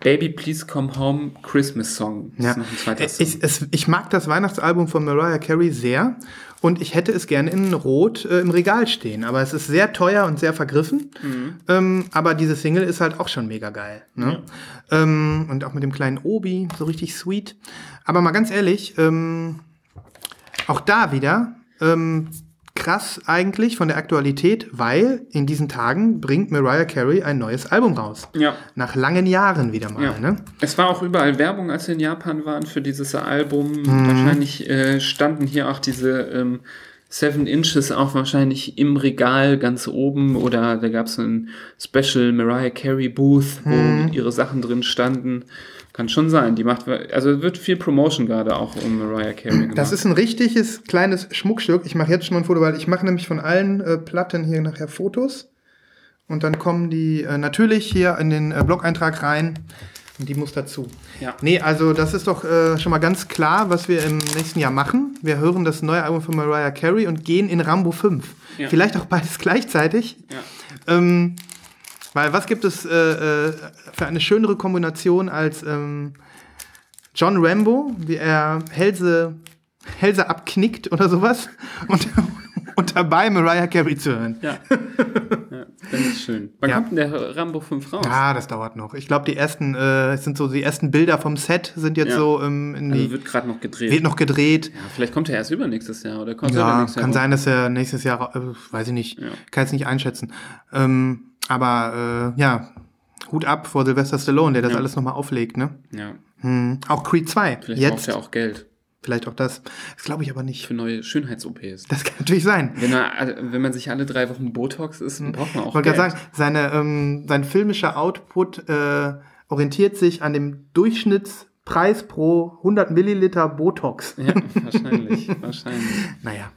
Baby Please Come Home Christmas Song. Das Ja. ist noch ein zweiter Song. Ich, es, ich mag das Weihnachtsalbum von Mariah Carey sehr und ich hätte es gerne in Rot äh, im Regal stehen, aber es ist sehr teuer und sehr vergriffen. Ähm, aber diese Single ist halt auch schon mega geil. Ne? Ähm, und auch mit dem kleinen Obi, so richtig sweet. Aber mal ganz ehrlich, ähm, auch da wieder ähm, krass eigentlich von der Aktualität, weil in diesen Tagen bringt Mariah Carey ein neues Album raus. ja. Nach langen Jahren wieder mal. Ja. Ne? Es war auch überall Werbung, als wir in Japan waren für dieses Album. Mhm. Wahrscheinlich äh, standen hier auch diese ähm, Seven Inches auch wahrscheinlich im Regal ganz oben oder da gab es ein Special Mariah Carey Booth, wo Mhm. ihre Sachen drin standen. Kann schon sein. Die macht, also wird viel Promotion gerade auch um Mariah Carey gemacht. Das ist ein richtiges kleines Schmuckstück. Ich mache jetzt schon mal ein Foto, weil ich mache nämlich von allen äh, Platten hier nachher Fotos. Und dann kommen die äh, natürlich hier in den äh, Blog-Eintrag rein. Die muss dazu. Ja. Nee, also das ist doch äh, schon mal ganz klar, was wir im nächsten Jahr machen. Wir hören das neue Album von Mariah Carey und gehen in Rambo 5. Ja. Vielleicht auch beides gleichzeitig. Ja. Ähm, weil was gibt es äh, äh, für eine schönere Kombination als ähm, John Rambo, wie er Hälse, Hälse abknickt oder sowas und, und dabei Mariah Carey zu hören. Ja. ja das ist schön. Wann Ja. kommt denn der Rambo 5 raus? Ah, das dauert noch. Ich glaube, die ersten, äh, es sind so die ersten Bilder vom Set sind jetzt Ja. so ähm, in Also die, wird gerade noch gedreht. wird noch gedreht. ja, vielleicht kommt er erst übernächstes Jahr oder kommt er Ja, übernächstes Jahr kann sein, dass er nächstes Jahr, äh, weiß ich nicht, Ja. kann jetzt nicht einschätzen. Ähm, aber äh, ja, Hut ab vor Sylvester Stallone, der das Ja. alles nochmal auflegt, ne? Ja, Hm. Auch Creed 2, vielleicht jetzt, braucht er auch Geld vielleicht auch das. Das glaube ich aber nicht. für neue Schönheits-OPs. Das kann natürlich sein. Wenn, er, also, wenn man sich alle drei Wochen Botox ist, dann braucht man auch Ich wollte gerade sagen, seine, ähm, sein filmischer Output äh, orientiert sich an dem Durchschnittspreis pro 100 Milliliter Botox. Ja, wahrscheinlich, wahrscheinlich. Naja,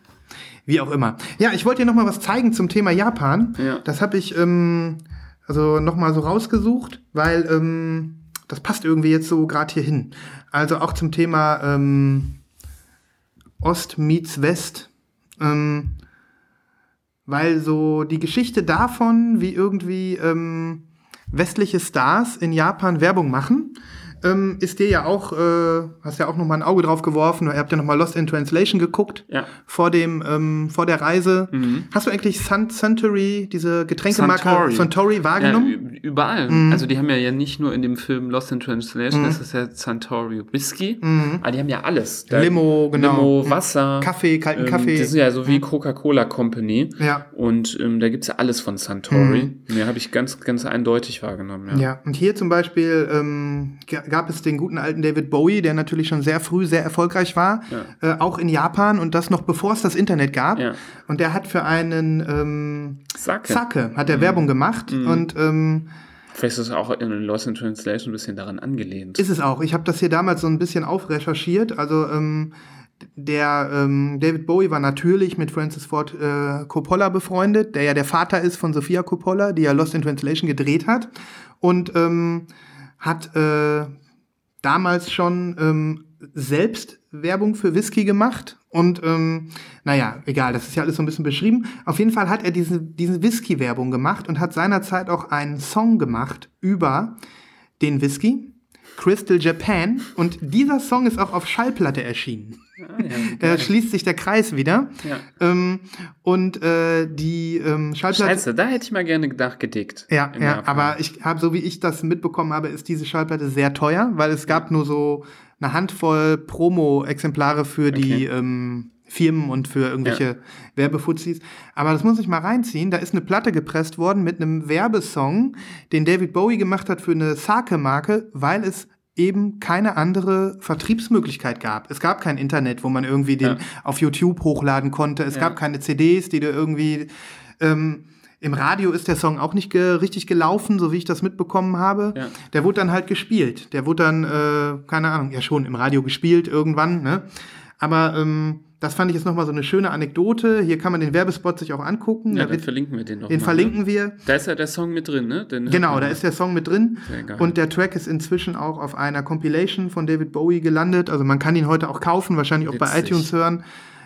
wie auch immer. Ja, ich wollte dir noch mal was zeigen zum Thema Japan. Ja. Das habe ich ähm, also noch mal so rausgesucht, weil ähm, das passt irgendwie jetzt so gerade hier hin. Also auch zum Thema ähm, Ost meets West. Ähm, weil so die Geschichte davon, wie irgendwie ähm, westliche Stars in Japan Werbung machen, ähm, ist dir ja auch, äh, hast ja auch noch mal ein Auge drauf geworfen. Ihr habt ja noch mal Lost in Translation geguckt Ja. vor dem ähm, vor der Reise. Hast du eigentlich Sun Suntory, diese Getränkemarke Suntory. Suntory, Ja, wahrgenommen? ü- überall. Also die haben ja, ja nicht nur in dem Film Lost in Translation, das ist ja Santorio Whisky, aber die haben ja alles. Da- Limo, genau. Limo, Mhm. Wasser. Kaffee, kalten ähm, Kaffee. Das ist ja so wie Coca-Cola Company. Ja. Und ähm, da gibt's ja alles von Santori. Ja, habe ich ganz, ganz eindeutig wahrgenommen. Ja. Ja, und hier zum Beispiel ähm, gab es den guten alten David Bowie, der natürlich schon sehr früh sehr erfolgreich war, äh, auch in Japan und das noch bevor es das Internet gab. Ja. Und der hat für einen ähm, Sake. Sake hat er Werbung gemacht und ähm, Vielleicht ist es auch in Lost in Translation ein bisschen daran angelehnt. Ist es auch. Ich habe das hier damals so ein bisschen aufrecherchiert. Also ähm, der ähm, David Bowie war natürlich mit Francis Ford äh, Coppola befreundet, der ja der Vater ist von Sofia Coppola, die ja Lost in Translation gedreht hat und ähm, hat äh, damals schon ähm, selbst Werbung für Whisky gemacht. Und ähm, naja, egal, das ist ja alles so ein bisschen beschrieben. Auf jeden Fall hat er diese, diese Whisky-Werbung gemacht und hat seinerzeit auch einen Song gemacht über den Whisky, Crystal Japan. Und dieser Song ist auch auf Schallplatte erschienen. Ah, ja. Da schließt sich der Kreis wieder. Ja. Ähm, und äh, die ähm, Schallplatte. Scheiße, da hätte ich mal gerne nachgedickt. Ja, ja, aber ich habe, so wie ich das mitbekommen habe, ist diese Schallplatte sehr teuer, weil es gab nur so eine Handvoll Promo-Exemplare für die Okay. ähm, Firmen und für irgendwelche Werbefuzis. Aber das muss ich mal reinziehen. Da ist eine Platte gepresst worden mit einem Werbesong, den David Bowie gemacht hat für eine Sake-Marke, weil es eben keine andere Vertriebsmöglichkeit gab. Es gab kein Internet, wo man irgendwie den Ja. auf YouTube hochladen konnte. Es Ja. gab keine CDs, die du irgendwie ähm, im Radio ist der Song auch nicht ge richtig gelaufen, so wie ich das mitbekommen habe. Ja. Der wurde dann halt gespielt. Der wurde dann, äh, keine Ahnung, ja schon im Radio gespielt irgendwann, ne? Aber ähm, das fand ich jetzt nochmal so eine schöne Anekdote. Hier kann man den Werbespot sich auch angucken. ja, Da wird, verlinken wir den doch den mal, verlinken Ne? wir. Da ist ja der Song mit drin, ne? Den Genau, da ist der Song mit drin. Sehr geil. Und der Track ist inzwischen auch auf einer Compilation von David Bowie gelandet. Also man kann ihn heute auch kaufen, wahrscheinlich auch bei Witzig. iTunes hören.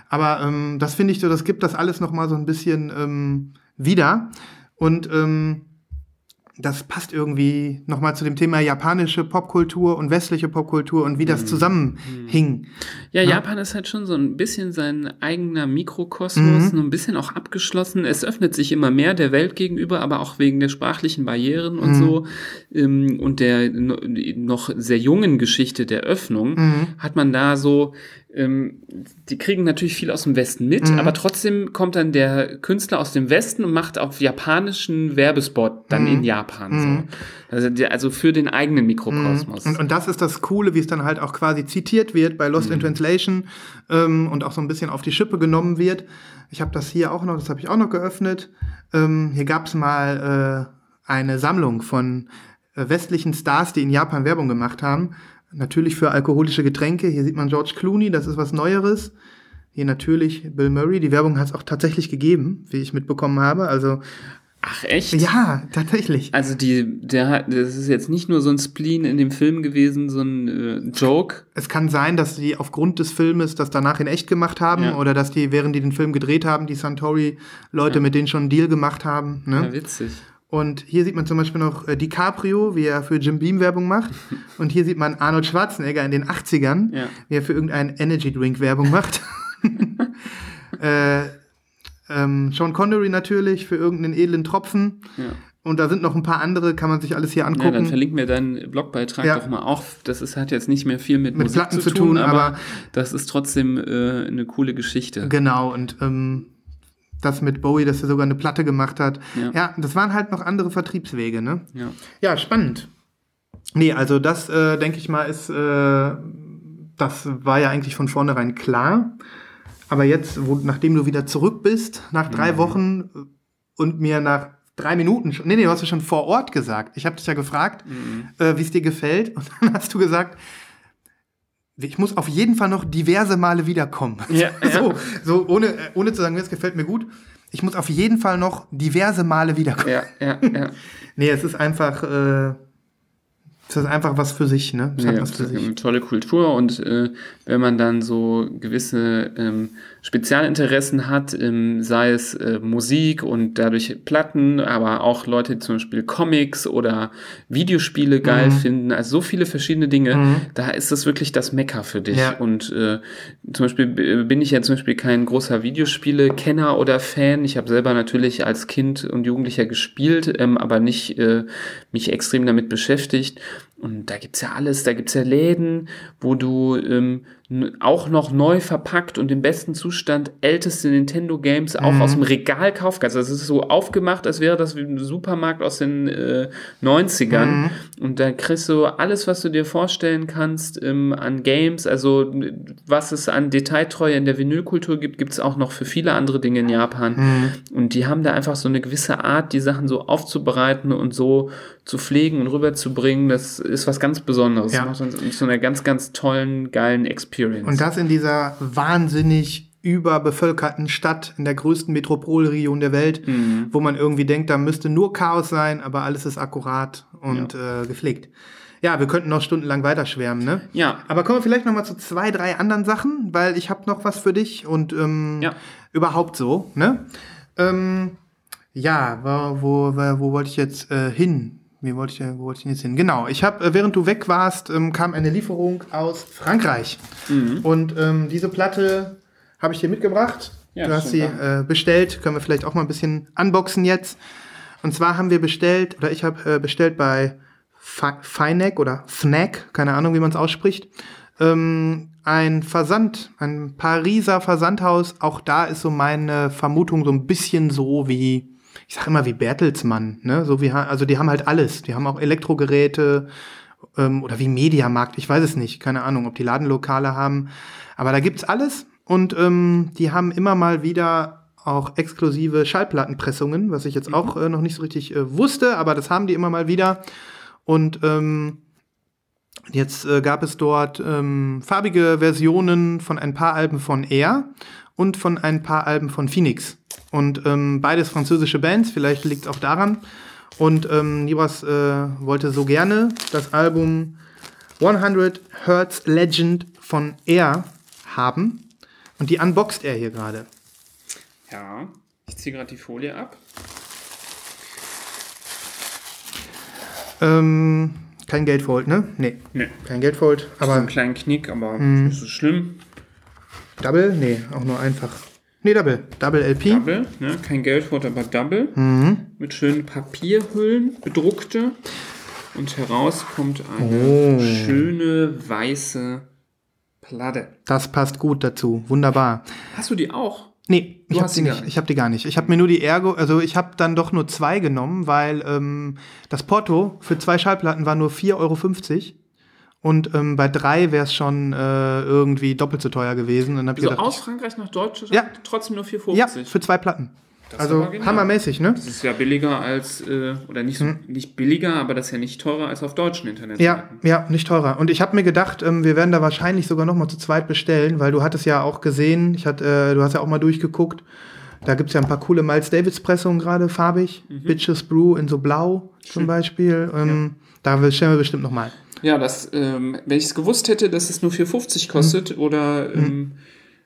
Aber ähm, das finde ich so, das gibt das alles noch mal so ein bisschen ähm, wieder. Und ähm, das passt irgendwie noch mal zu dem Thema japanische Popkultur und westliche Popkultur und wie das Mhm. zusammenhing. Ja, Japan ist halt schon so ein bisschen sein eigener Mikrokosmos, Mhm. so ein bisschen auch abgeschlossen. Es öffnet sich immer mehr der Welt gegenüber, aber auch wegen der sprachlichen Barrieren und Mhm. so ähm, und der no- noch sehr jungen Geschichte der Öffnung Mhm. hat man da so, ähm, die kriegen natürlich viel aus dem Westen mit, Mhm. aber trotzdem kommt dann der Künstler aus dem Westen und macht auf japanischen Werbespot dann Mhm. in Japan so. Also, also für den eigenen Mikrokosmos. Und, und das ist das Coole, wie es dann halt auch quasi zitiert wird bei Lost in Translation ähm, und auch so ein bisschen auf die Schippe genommen wird. Ich habe das hier auch noch, das habe ich auch noch geöffnet. Ähm, hier gab es mal äh, eine Sammlung von äh, westlichen Stars, die in Japan Werbung gemacht haben. Natürlich für alkoholische Getränke. Hier sieht man George Clooney, das ist was Neueres. Hier natürlich Bill Murray. Die Werbung hat es auch tatsächlich gegeben, wie ich mitbekommen habe. Also Ach echt? ja, tatsächlich. Also die, der hat, das ist jetzt nicht nur so ein Spleen in dem Film gewesen, so ein äh, Joke. Es kann sein, dass die aufgrund des Filmes das danach in echt gemacht haben Ja. oder dass die, während die den Film gedreht haben, die Santori-Leute mit denen schon einen Deal gemacht haben. Ja, Ne? witzig. Und hier sieht man zum Beispiel noch äh, DiCaprio, wie er für Jim Beam Werbung macht. Und hier sieht man Arnold Schwarzenegger in den 80ern, Ja. wie er für irgendeinen Energy Drink Werbung macht. äh, Ähm, Sean Connery natürlich für irgendeinen edlen Tropfen. Ja. Und da sind noch ein paar andere, kann man sich alles hier Ja, dann angucken. verlink mir deinen Blogbeitrag Ja. doch mal auf. Das ist, hat jetzt nicht mehr viel mit, Mit Musik Platten zu zu tun, tun, aber, aber- das ist trotzdem äh, eine coole Geschichte. genau, und ähm, das mit Bowie, dass er sogar eine Platte gemacht hat. Ja. Ja, das waren halt noch andere Vertriebswege, ne? Ja. Ja, spannend. Nee, also das, äh, denke ich mal, ist, äh, das war ja eigentlich von vornherein klar. Aber jetzt, wo, nachdem du wieder zurück bist, nach drei Mhm. Wochen äh, und mir nach drei Minuten, schon, nee, nee, du hast ja schon vor Ort gesagt. Ich habe dich ja gefragt, Mhm. äh, wie es dir gefällt. Und dann hast du gesagt, ich muss auf jeden Fall noch diverse Male wiederkommen. Ja, ja. so, so ohne, äh, ohne zu sagen, es gefällt mir gut. Ich muss auf jeden Fall noch diverse Male wiederkommen. Ja, ja, ja. Nee, es ist einfach, äh, es ist einfach was für sich, ne? Nee, hat was für das sich. eine tolle Kultur und äh, wenn man dann so gewisse ähm, Spezialinteressen hat, ähm, sei es äh, Musik und dadurch Platten, aber auch Leute, die zum Beispiel Comics oder Videospiele geil Mhm. finden, also so viele verschiedene Dinge, da ist das wirklich das Mecker für dich. Ja. Und äh, zum Beispiel bin ich ja zum Beispiel kein großer Videospiele-Kenner oder Fan. Ich habe selber natürlich als Kind und Jugendlicher gespielt, ähm, aber nicht äh, mich extrem damit beschäftigt. Und da gibt's ja alles, da gibt's ja Läden, wo du ähm, auch noch neu verpackt und im besten Zustand älteste Nintendo Games auch aus dem Regal kaufen kannst. Also es ist so aufgemacht, als wäre das wie ein Supermarkt aus den äh, 90ern. Und da kriegst du alles, was du dir vorstellen kannst ähm, an Games. Also was es an Detailtreue in der Vinylkultur gibt, gibt's auch noch für viele andere Dinge in Japan. Und die haben da einfach so eine gewisse Art, die Sachen so aufzubereiten und so zu pflegen und rüberzubringen. Das ist was ganz Besonderes. Ja. Das macht uns zu einer ganz, ganz tollen, geilen Experience. Und das in dieser wahnsinnig überbevölkerten Stadt, in der größten Metropolregion der Welt, Mhm. wo man irgendwie denkt, da müsste nur Chaos sein, aber alles ist akkurat und äh, gepflegt. Ja, wir könnten noch stundenlang weiterschwärmen, ne? Ja. Aber kommen wir vielleicht noch mal zu zwei, drei anderen Sachen, weil ich habe noch was für dich und ähm, Ja. überhaupt so, ne? Ähm, ja, wo, wo, wo, wo wollte ich jetzt äh, hin? Wie wollte ich, wo wollte ich denn jetzt hin? Genau, ich habe, äh, während du weg warst, ähm, kam eine Lieferung aus Frankreich. Mhm. Und ähm, diese Platte habe ich dir mitgebracht. Ja, du hast sie äh, bestellt. Können wir vielleicht auch mal ein bisschen unboxen jetzt. Und zwar haben wir bestellt, oder ich habe äh, bestellt bei Fi- Finek oder Fnac, keine Ahnung, wie man es ausspricht. Ähm, ein Versand, ein Pariser Versandhaus. Auch da ist so meine Vermutung so ein bisschen so wie, ich sag immer wie Bertelsmann, ne? So wie, also die haben halt alles. Die haben auch Elektrogeräte ähm, oder wie Mediamarkt, ich weiß es nicht, keine Ahnung, ob die Ladenlokale haben. Aber da gibt's alles und ähm, die haben immer mal wieder auch exklusive Schallplattenpressungen, was ich jetzt auch äh, noch nicht so richtig äh, wusste, aber das haben die immer mal wieder. Und ähm, jetzt äh, gab es dort ähm, farbige Versionen von ein paar Alben von Air und von ein paar Alben von Phoenix. Und ähm, beides französische Bands, vielleicht liegt es auch daran. Und ähm, Nibras äh, wollte so gerne das Album 100 Hertz Legend von Air haben. Und die unboxt er hier gerade. ja, ich ziehe gerade die Folie ab. Ähm, kein Gatefold, ne? Nee, Nee. kein Gatefold. Aber einen kleinen Knick, aber Mhm. nicht so schlimm. Double? Nee, auch nur einfach. Nee, Double. Double LP. Double, ne? kein Geldwort, aber Double. Mhm. Mit schönen Papierhüllen, bedruckte. Und heraus kommt eine Oh. schöne weiße Platte. Das passt gut dazu. Wunderbar. Hast du die auch? Nee, ich Du habe hast die nicht. nicht. Ich habe die gar nicht. Ich habe mir nur die Ergo, also ich habe dann doch nur zwei genommen, weil ähm, das Porto für zwei Schallplatten war nur 4,50 Euro. Und ähm, bei drei wäre es schon äh, irgendwie doppelt so teuer gewesen. Und dann hab ich So gedacht, aus Frankreich nach Deutschland? Ja. Trotzdem nur 4,50? ja, für zwei Platten. ist also hammermäßig, ne? Das ist ja billiger als, äh, oder nicht, so, nicht billiger, aber das ist ja nicht teurer als auf deutschen Hm. Ja, Internetseiten. ja, nicht teurer. Und ich habe mir gedacht, ähm, wir werden da wahrscheinlich sogar noch mal zu zweit bestellen, weil du hattest ja auch gesehen, ich hat, äh, du hast ja auch mal durchgeguckt. Da gibt's ja ein paar coole Miles Davis Pressungen gerade, farbig. Mhm. Bitches Brew in so blau zum Beispiel. Ähm, Da bestellen wir bestimmt noch mal. Ja, das, ähm, wenn ich es gewusst hätte, dass es nur 4,50 kostet, Hm. oder ähm,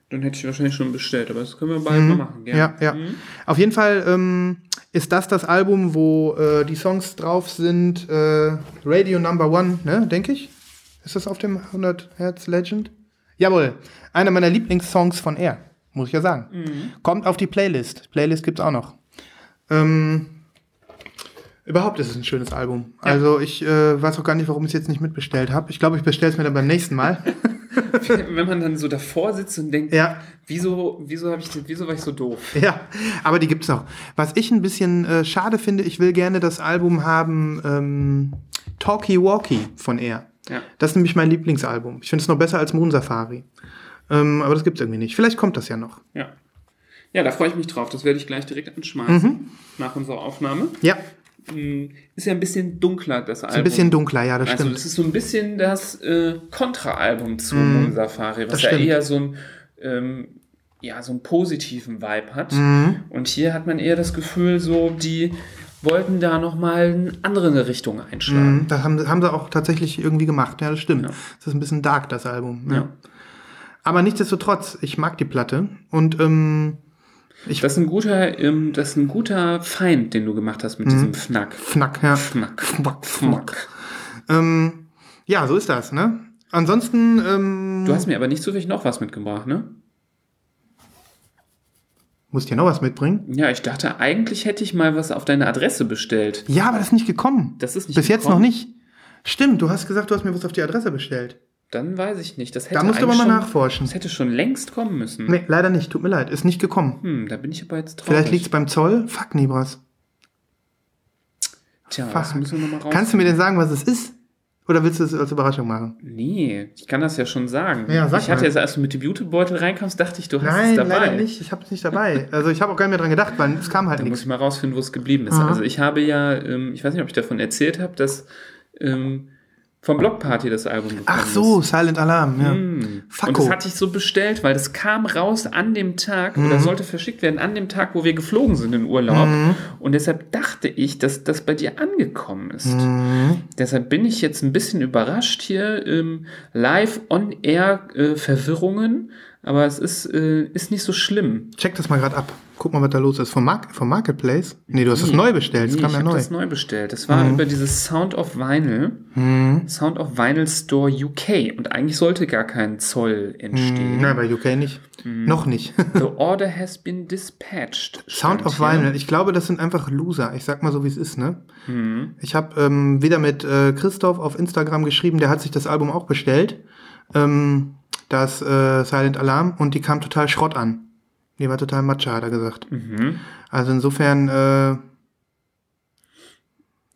dann hätte ich wahrscheinlich schon bestellt. Aber das können wir bald mal machen. gell? Hm. Ja, ja. Auf jeden Fall ähm, ist das das Album, wo äh, die Songs drauf sind. Äh, Radio Number One, ne, denke ich. Ist das auf dem 100 Hertz Legend? Jawohl, einer meiner Lieblingssongs von Air. Muss ich ja sagen. Mhm. Kommt auf die Playlist. Playlist gibt's auch noch. Ähm, überhaupt ist es ein schönes Album. Also ich äh, weiß auch gar nicht, warum ich es jetzt nicht mitbestellt habe. Ich glaube, ich bestelle es mir dann beim nächsten Mal. Wenn man dann so davor sitzt und denkt, Ja. wieso, wieso, ich, wieso war ich so doof? ja, aber die gibt's noch. Was ich ein bisschen äh, schade finde, ich will gerne das Album haben ähm, Talkie Walkie von Air. Ja. Das ist nämlich mein Lieblingsalbum. Ich finde es noch besser als Moon Safari. Ähm, aber das gibt's irgendwie nicht. Vielleicht kommt das ja noch. Ja. Ja, da freue ich mich drauf. Das werde ich gleich direkt anschmeißen Mhm. nach unserer Aufnahme. Ja, Ist ja ein bisschen dunkler, das Album. ist ein bisschen dunkler, ja, das Also stimmt. das ist so ein bisschen das äh, Kontra-Album zu Mhm. Moon Safari, was ja eher so ein ähm, ja, so einen positiven Vibe hat. Mhm. Und hier hat man eher das Gefühl, so, die wollten da nochmal eine andere Richtung einschlagen. Mhm, Das haben, haben sie auch tatsächlich irgendwie gemacht. Ja, das stimmt. Ja. Das ist ein bisschen dark, das Album. Ja. Ja. Aber nichtsdestotrotz, ich mag die Platte. Und ähm, Das ist ein guter, ähm, das ist ein guter Feind, den du gemacht hast mit Mhm. diesem Fnack. Fnack, ja. Fnack. Fnack, Fnack. Ähm, ja, so ist das, ne? Ansonsten, ähm, Du hast mir aber nicht zufällig noch was mitgebracht, ne? musst ja noch was mitbringen. Ja, ich dachte, eigentlich hätte ich mal was auf deine Adresse bestellt. Ja, aber das ist nicht gekommen. Das ist nicht Bis jetzt noch gekommen? nicht. Stimmt, du hast gesagt, du hast mir was auf die Adresse bestellt. Dann weiß ich nicht. Das hätte Da musst du aber mal schon, nachforschen. Das hätte schon längst kommen müssen. Nee, leider nicht. Tut mir leid. Ist nicht gekommen. Hm, da bin ich aber jetzt traurig. Vielleicht liegt's beim Zoll. Fuck, Nibras. Tja, das Fuck. müssen wir nochmal raus. Kannst du mir denn sagen, was es ist? Oder willst du es als Überraschung machen? Nee, ich kann das ja schon sagen. Ja, sag ich hatte mal. jetzt, als du mit dem Beautybeutel reinkamst, dachte ich, du hast Nein, es dabei. leider nicht. Ich habe es nicht dabei. Also ich habe auch gar nicht mehr dran gedacht, weil es kam halt Da muss ich mal rausfinden, wo es geblieben ist. Aha. Also ich habe ja, ähm, ich weiß nicht, ob ich davon erzählt habe, dass ähm, vom Blockparty das Album Ach so, ist. Silent Alarm, ja. Hm. Und das hatte ich so bestellt, weil das kam raus an dem Tag Mhm. oder sollte verschickt werden an dem Tag, wo wir geflogen sind in Urlaub. Mhm. Und deshalb dachte ich, dass das bei dir angekommen ist. Mhm. Deshalb bin ich jetzt ein bisschen überrascht hier. Ähm, live on air äh, Verwirrungen, aber es ist, äh, ist nicht so schlimm. Check das mal gerade ab. Guck mal, was da los ist. Vom, Mark vom Marketplace? Nee, du hast es neu bestellt. Es Nee, kam ich ja habe neu. das neu bestellt. Das war über dieses Sound of Vinyl. Mhm. Sound of Vinyl Store UK. Und eigentlich sollte gar kein Zoll entstehen. Nein, bei UK nicht. Mhm. Noch nicht. The order has been dispatched. Sound of hier. Vinyl. Ich glaube, das sind einfach Loser. Ich sag mal so, wie es ist, ne? Mhm. Ich habe ähm, wieder mit äh, Christoph auf Instagram geschrieben, der hat sich das Album auch bestellt. Ähm, das äh, Silent Alarm und die kam total Schrott an. Die war total Matcha, hat er gesagt. Mhm. Also insofern äh,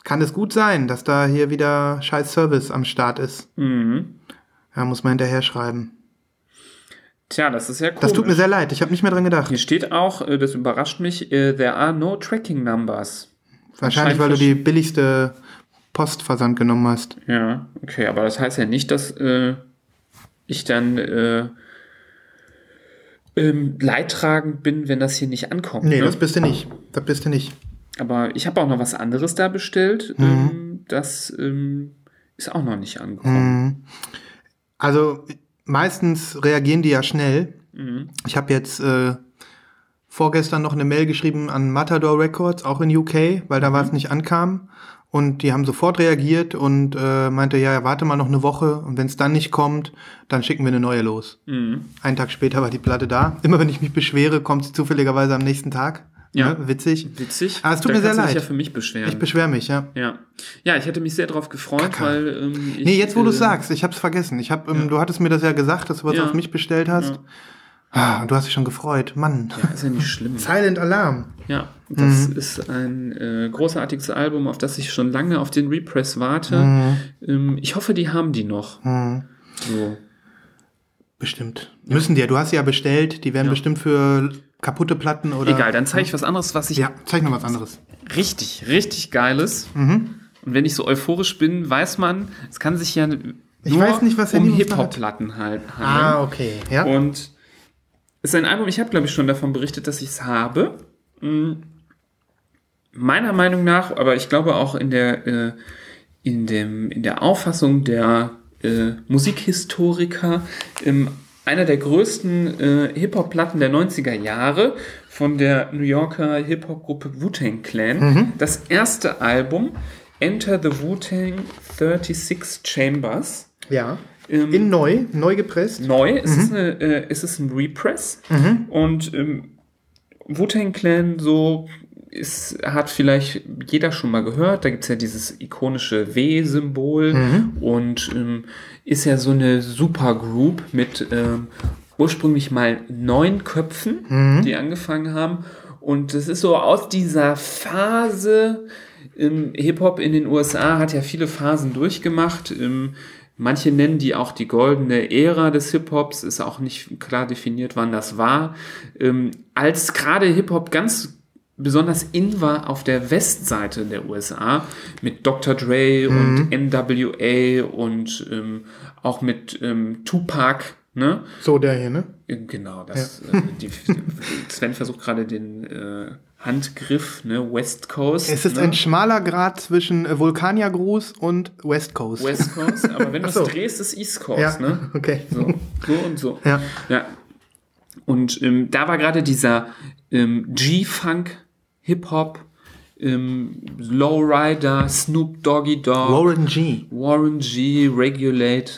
kann es gut sein, dass da hier wieder scheiß Service am Start ist. Mhm. Ja, muss man hinterher schreiben. Tja, das ist ja cool. Das tut mir sehr leid, ich habe nicht mehr dran gedacht. Hier steht auch, äh, das überrascht mich, äh, there are no tracking numbers. Wahrscheinlich, weil du die billigste Postversand genommen hast. Ja, okay, aber das heißt ja nicht, dass äh, ich dann äh, ähm, leidtragend bin, wenn das hier nicht ankommt. Nee, ne? das bist du nicht. Das bist du nicht. Aber ich habe auch noch was anderes da bestellt. Mhm. Ähm, das ähm, ist auch noch nicht angekommen. Mhm. Also meistens reagieren die ja schnell. Mhm. Ich habe jetzt äh, vorgestern noch eine Mail geschrieben an Matador Records, auch in UK, weil da war es nicht ankam. Und die haben sofort reagiert und äh, meinte, ja, warte mal noch eine Woche und wenn es dann nicht kommt, dann schicken wir eine neue los. Mhm. Einen Tag später war die Platte da. Immer wenn ich mich beschwere, kommt sie zufälligerweise am nächsten Tag. Ja. Ne? Witzig. Witzig. Ah, es tut da mir sehr du leid. ja für mich beschweren. Ich beschwere mich, ja. ja. ja, ich hätte mich sehr darauf gefreut, Kacke. weil ähm, ich, Nee, jetzt wo du äh, es sagst, ich hab's vergessen. Ich hab, ähm, Du hattest mir das ja gesagt, dass du was Ja. auf mich bestellt hast. Ja. Ah, du hast dich schon gefreut. Mann. Ja, ist ja nicht schlimm. Silent Alarm. Ja, das Mhm. ist ein äh, großartiges Album, auf das ich schon lange auf den Repress warte. Mhm. Ähm, ich hoffe, die haben die noch. So. Bestimmt. Müssen die ja. Du hast sie ja bestellt. Die werden Ja. bestimmt für kaputte Platten oder. Egal, dann zeige ich was anderes, was ich Ja, zeig noch was anderes. richtig, richtig geiles. Mhm. Und wenn ich so euphorisch bin, weiß man, es kann sich ja nur weiß nicht, was um. Hip-Hop-Platten halt handeln. Ah, okay. Ja. Und ist ein Album, ich habe, glaube ich, schon davon berichtet, dass ich es habe. Mm, Meiner Meinung nach, aber ich glaube auch in der, äh, in dem, in der Auffassung der äh, Musikhistoriker, ähm, einer der größten äh, Hip-Hop-Platten der 90er Jahre von der New Yorker Hip-Hop-Gruppe Wu-Tang Clan. Das erste Album, Enter the Wu-Tang 36 Chambers. Ja. Ähm, In neu, neu gepresst. neu. Es, ist eine, äh, es ist ein Repress. Und ähm, Wu-Tang Clan so ist, hat vielleicht jeder schon mal gehört. Da gibt es ja dieses ikonische W-Symbol und ähm, ist ja so eine Supergroup mit ähm, ursprünglich mal neun Köpfen, die angefangen haben. Und das ist so aus dieser Phase, ähm, Hip-Hop in den USA hat ja viele Phasen durchgemacht. Ähm, manche nennen die auch die goldene Ära des Hip-Hops, ist auch nicht klar definiert, wann das war. Ähm, als gerade Hip-Hop ganz besonders in war auf der Westseite der USA mit Dr. Dre und NWA und ähm, auch mit ähm, Tupac, ne? So der hier, ne? Genau, das, äh, die, Sven versucht gerade den äh, Handgriff, ne, West Coast. Es ist ne? ein schmaler Grad zwischen äh, Vulkaniergruß und West Coast. West Coast, aber wenn du es so. drehst, ist East Coast, ja, ne? okay. So, so und so. Ja. ja. Und ähm, da war gerade dieser ähm, G-Funk, Hip-Hop, ähm, Lowrider, Snoop Doggy Dogg, Warren G. Warren G, Regulate.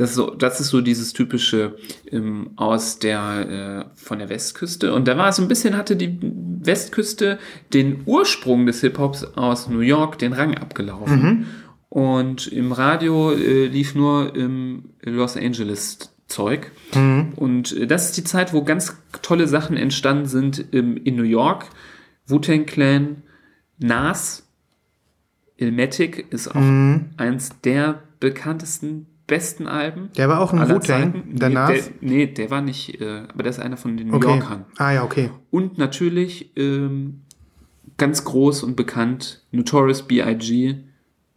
Das, ist so, das ist so dieses typische ähm, aus der äh, von der Westküste. Und da war es so ein bisschen, hatte die Westküste den Ursprung des Hip-Hops aus New York den Rang abgelaufen. Und im Radio äh, lief nur ähm, Los Angeles Zeug. Und äh, das ist die Zeit, wo ganz tolle Sachen entstanden sind ähm, in New York. Wu-Tang Clan, Nas, Ilmatic ist auch eins der bekanntesten, besten Alben. Der war auch ein Wu-Tang, nee, Nas? Der, nee, der war nicht, äh, aber der ist einer von den New Okay. Yorkern. Ah ja, okay. Und natürlich ähm, ganz groß und bekannt Notorious B.I.G.,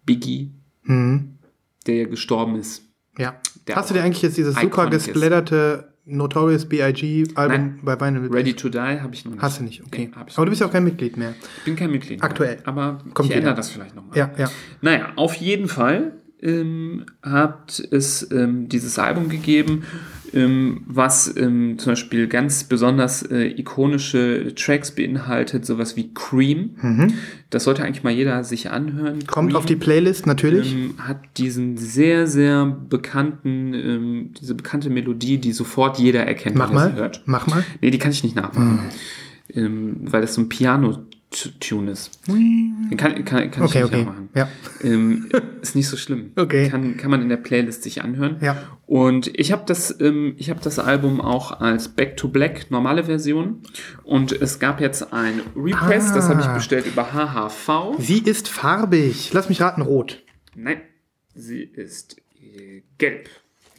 Biggie, der ja gestorben ist. Ja. Hast du dir eigentlich jetzt dieses super gesplatterte Notorious B.I.G. Album Nein. bei Vinyl? Ready to Die habe ich noch nicht. Hast du nicht, okay. Ich Aber du bist ja auch kein Mitglied mehr. Ich bin kein Mitglied. mehr. Aktuell. Aber Kommt ich ändere das vielleicht nochmal. Ja, ja. Naja, auf jeden Fall ähm, hat es ähm, dieses Album gegeben, ähm, was ähm, zum Beispiel ganz besonders äh, ikonische Tracks beinhaltet, sowas wie Cream. Das sollte eigentlich mal jeder sich anhören. Mhm. Kommt Cream, auf die Playlist natürlich. ähm, hat diesen sehr, sehr bekannten, ähm, diese bekannte Melodie, die sofort jeder erkennt, Mach wenn er sie hört. Mach mal. Nee, die kann ich nicht nachmachen. Ähm, weil das so ein Piano-Tune ist. Kann, kann, kann Okay, ich okay. nachmachen. Ja. Ähm, ist nicht so schlimm. Okay. Kann, kann man in der Playlist sich anhören. Ja. Und ich habe das, ähm, ich hab das Album auch als Back to Black, normale Version. Und es gab jetzt ein Repress, das habe ich Ah. bestellt über HHV. Sie ist farbig. Lass mich raten, rot. Nein, sie ist äh, gelb.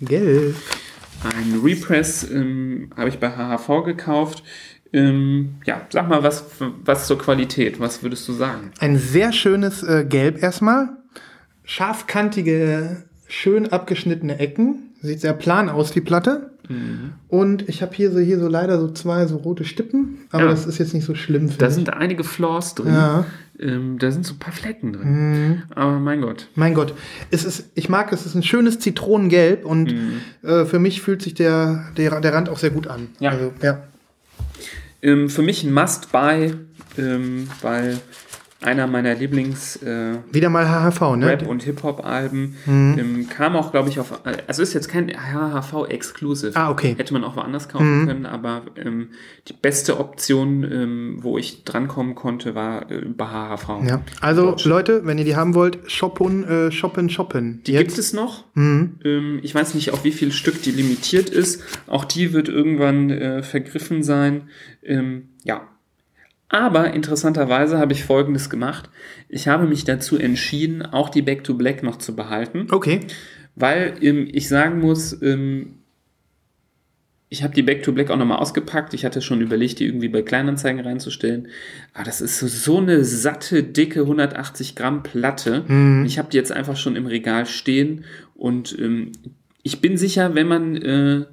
Gelb. Ein Repress ähm, habe ich bei HHV gekauft. Ähm, ja, sag mal, was, was zur Qualität? Was würdest du sagen? Ein sehr schönes äh, Gelb erstmal. Scharfkantige, schön abgeschnittene Ecken. Sieht sehr plan aus, die Platte. Mhm. Und ich habe hier so, hier so leider so zwei so rote Stippen. Aber Ja. das ist jetzt nicht so schlimm. Da ich. sind einige Flaws drin. Ja. Ähm, da sind so ein paar Flecken drin. Aber mein Gott. Mein Gott, es ist, ich mag es, es ist ein schönes Zitronengelb und äh, für mich fühlt sich der, der, der Rand auch sehr gut an. Mhm. Ja. Also, ja. Ähm, für mich ein Must-Buy, ähm, weil einer meiner Lieblings- äh, Wieder mal HHV, ne? Rap- und Hip-Hop-Alben. Ähm, kam auch, glaube ich, auf. Also ist jetzt kein HHV-Exclusive. Ah, okay. Hätte man auch woanders kaufen können, aber ähm, die beste Option, ähm, wo ich drankommen konnte, war äh, bei HHV. Ja. Also. Leute, wenn ihr die haben wollt, shoppen, äh, shoppen, shoppen. Die gibt es noch. Mhm. Ähm, ich weiß nicht, auf wie viel Stück die limitiert ist. Auch die wird irgendwann äh, vergriffen sein. Ähm, ja. Aber interessanterweise habe ich Folgendes gemacht. Ich habe mich dazu entschieden, auch die Back to Black noch zu behalten. Okay. Weil ähm, ich sagen muss, ähm, ich habe die Back to Black auch nochmal ausgepackt. Ich hatte schon überlegt, die irgendwie bei Kleinanzeigen reinzustellen. Aber das ist so, eine satte, dicke 180 Gramm Platte. Ich habe die jetzt einfach schon im Regal stehen. Und ähm, ich bin sicher, wenn man äh,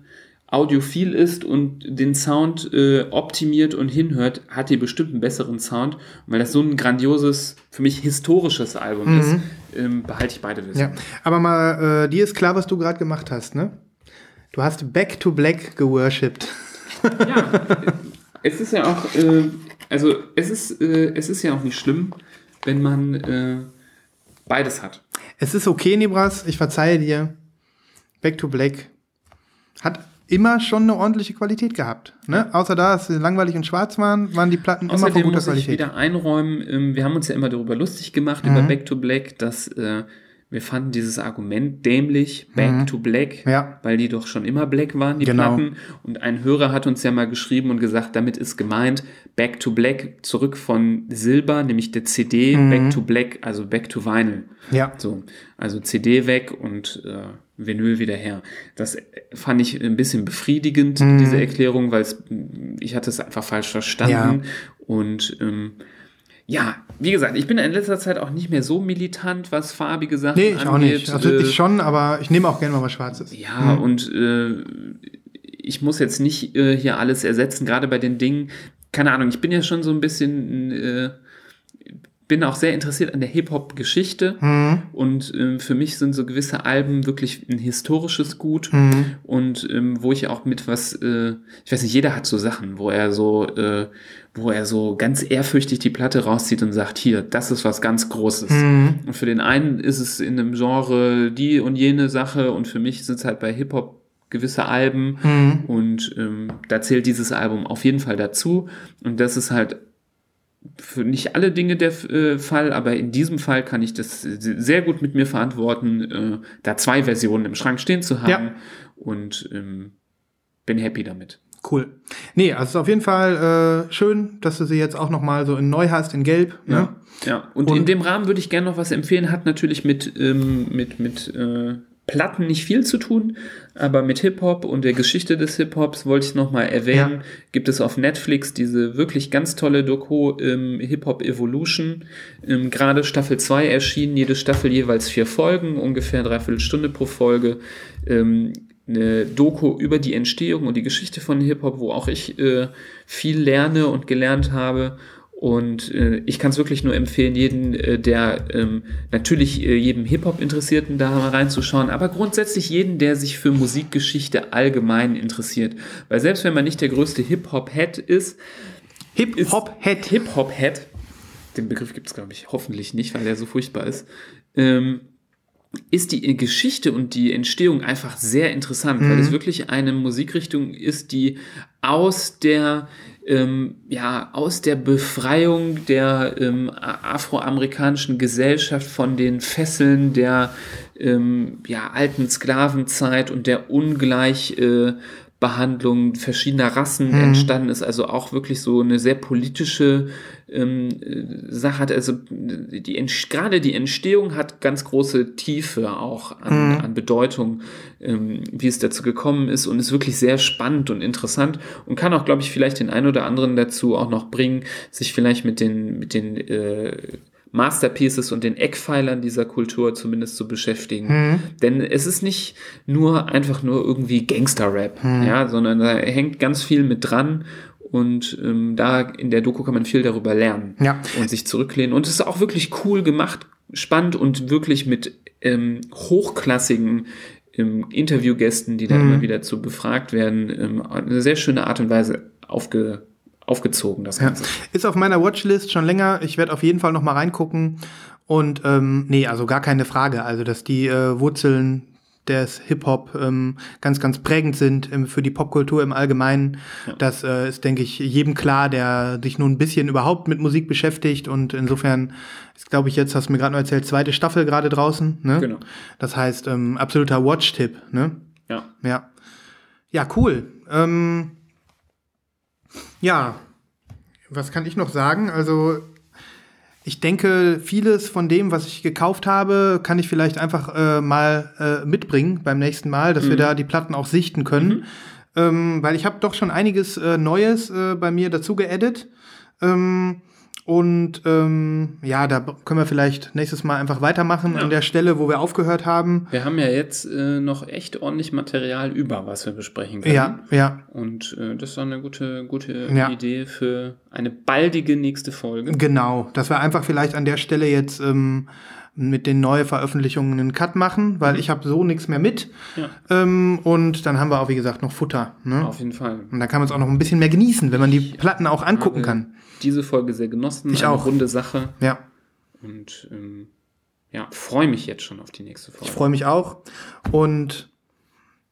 audiophil ist und den Sound äh, optimiert und hinhört, hat die bestimmt einen besseren Sound. Und weil das so ein grandioses, für mich historisches Album ist, ähm, behalte ich beide Versionen. Ja. Aber mal, äh, dir ist klar, was du gerade gemacht hast, ne? Du hast Back to Black geworshipped. Ja, es ist ja auch, äh, also es ist, äh, es ist ja auch nicht schlimm, wenn man äh, beides hat. Es ist okay, Nibras, ich verzeihe dir. Back to Black hat immer schon eine ordentliche Qualität gehabt. Ne? Außer da es langweilig und schwarz waren, waren die Platten immer von Außerdem guter muss ich Qualität. wieder einräumen, ähm, wir haben uns ja immer darüber lustig gemacht, Mhm. über Back to Black, dass äh, wir fanden dieses Argument dämlich, Back to Black, Mhm. Ja. weil die doch schon immer Black waren, die Genau. Platten. Und ein Hörer hat uns ja mal geschrieben und gesagt, damit ist gemeint, Back to Black, zurück von Silber, nämlich der CD, Mhm. Back to Black, also Back to Vinyl. Ja. So, also CD weg und äh, Vinyl wieder her. Das äh, fand ich ein bisschen befriedigend, Mhm. diese Erklärung, weil ich hatte es einfach falsch verstanden. Und ähm, ja, wie gesagt, ich bin in letzter Zeit auch nicht mehr so militant, was farbige Sachen Nee, ich auch angeht. nicht. Also Äh, ich schon, aber ich nehme auch gerne mal was Schwarzes. ja, und äh, ich muss jetzt nicht äh, hier alles ersetzen, gerade bei den Dingen. Keine Ahnung, ich bin ja schon so ein bisschen, äh, bin auch sehr interessiert an der Hip-Hop-Geschichte. Und ähm, für mich sind so gewisse Alben wirklich ein historisches Gut. Und ähm, wo ich auch mit was, äh, ich weiß nicht, jeder hat so Sachen, wo er so, äh, wo er so ganz ehrfürchtig die Platte rauszieht und sagt, hier, das ist was ganz Großes. Und für den einen ist es in einem Genre die und jene Sache und für mich sind es halt bei Hip-Hop gewisse Alben und ähm, da zählt dieses Album auf jeden Fall dazu und das ist halt für nicht alle Dinge der äh, Fall, aber in diesem Fall kann ich das sehr gut mit mir verantworten, äh, da zwei Versionen im Schrank stehen zu haben Ja. und ähm, bin happy damit. Cool. Nee, also es ist auf jeden Fall äh, schön, dass du sie jetzt auch noch mal so in neu hast, in gelb. Ne? Ja, und, Und- in dem Rahmen würde ich gerne noch was empfehlen. Hat natürlich mit, ähm, mit, mit äh, Platten nicht viel zu tun, aber mit Hip-Hop und der Geschichte des Hip-Hops wollte ich noch mal erwähnen. Ja. Gibt es auf Netflix diese wirklich ganz tolle Doku ähm, Hip-Hop Evolution. Ähm, Gerade Staffel 2 erschienen, jede Staffel jeweils vier Folgen, ungefähr dreiviertel Stunde pro Folge. Ähm, eine Doku über die Entstehung und die Geschichte von Hip-Hop, wo auch ich äh, viel lerne und gelernt habe. Und äh, ich kann es wirklich nur empfehlen, jeden, äh, der ähm, natürlich äh, jedem Hip-Hop-Interessierten da mal reinzuschauen, aber grundsätzlich jeden, der sich für Musikgeschichte allgemein interessiert. Weil selbst wenn man nicht der größte Hip-Hop-Head ist, Hip-Hop-Head. Hip-Hop-Head, den Begriff gibt es, glaube ich, hoffentlich nicht, weil der so furchtbar ist, ähm, ist die Geschichte und die Entstehung einfach sehr interessant, weil es wirklich eine Musikrichtung ist, die aus der ähm, ja aus der Befreiung der ähm, afroamerikanischen Gesellschaft von den Fesseln der ähm, ja, alten Sklavenzeit und der Ungleich äh, Behandlung verschiedener Rassen entstanden ist, also auch wirklich so eine sehr politische ähm, äh, Sache hat. Also die, gerade die Entstehung hat ganz große Tiefe auch an, an Bedeutung, ähm, wie es dazu gekommen ist und ist wirklich sehr spannend und interessant und kann auch, glaube ich, vielleicht den einen oder anderen dazu auch noch bringen, sich vielleicht mit den, mit den äh, Masterpieces und den Eckpfeilern dieser Kultur zumindest zu beschäftigen. Denn es ist nicht nur einfach nur irgendwie Gangster-Rap, ja, sondern da hängt ganz viel mit dran und ähm, da in der Doku kann man viel darüber lernen Ja. und sich zurücklehnen. Und es ist auch wirklich cool gemacht, spannend und wirklich mit ähm, hochklassigen ähm, Interviewgästen, die da Mhm. immer wieder zu befragt werden, ähm, eine sehr schöne Art und Weise aufge, aufgezogen, das Ja. Ganze. Ist auf meiner Watchlist schon länger. Ich werde auf jeden Fall noch mal reingucken. Und ähm, nee, also gar keine Frage. Also, dass die äh, Wurzeln des Hip-Hop ähm, ganz, ganz prägend sind ähm, für die Popkultur im Allgemeinen. Das äh, ist, denke ich, jedem klar, der sich nur ein bisschen überhaupt mit Musik beschäftigt. Und insofern ist, glaube ich, jetzt, hast du mir gerade noch erzählt, zweite Staffel gerade draußen. Ne? Genau. Das heißt, ähm, absoluter Watch-Tipp. Ne? Ja. Ja. Ja, cool. Ähm, ja, was kann ich noch sagen? Also, ich denke, vieles von dem, was ich gekauft habe, kann ich vielleicht einfach äh, mal äh, mitbringen beim nächsten Mal, dass wir da die Platten auch sichten können. Ähm, weil ich habe doch schon einiges äh, Neues äh, bei mir dazu geedit. Ähm, und ähm, ja, da können wir vielleicht nächstes Mal einfach weitermachen an der Stelle, wo wir aufgehört haben. Wir haben ja jetzt äh, noch echt ordentlich Material über, was wir besprechen können. Ja, ja, Und äh, das ist eine gute, gute Ja. Idee für eine baldige nächste Folge. Genau, dass wir einfach vielleicht an der Stelle jetzt ähm, mit den neuen Veröffentlichungen einen Cut machen, weil ich habe so nichts mehr mit. Ja. Ähm, und dann haben wir auch, wie gesagt, noch Futter. Ne? Auf jeden Fall. Und da kann man es auch noch ein bisschen mehr genießen, wenn man die Platten auch angucken habe kann. Diese Folge sehr genossen. Ich eine auch. runde Sache. Ja, Und ähm, ja, freue mich jetzt schon auf die nächste Folge. ich freue mich auch. Und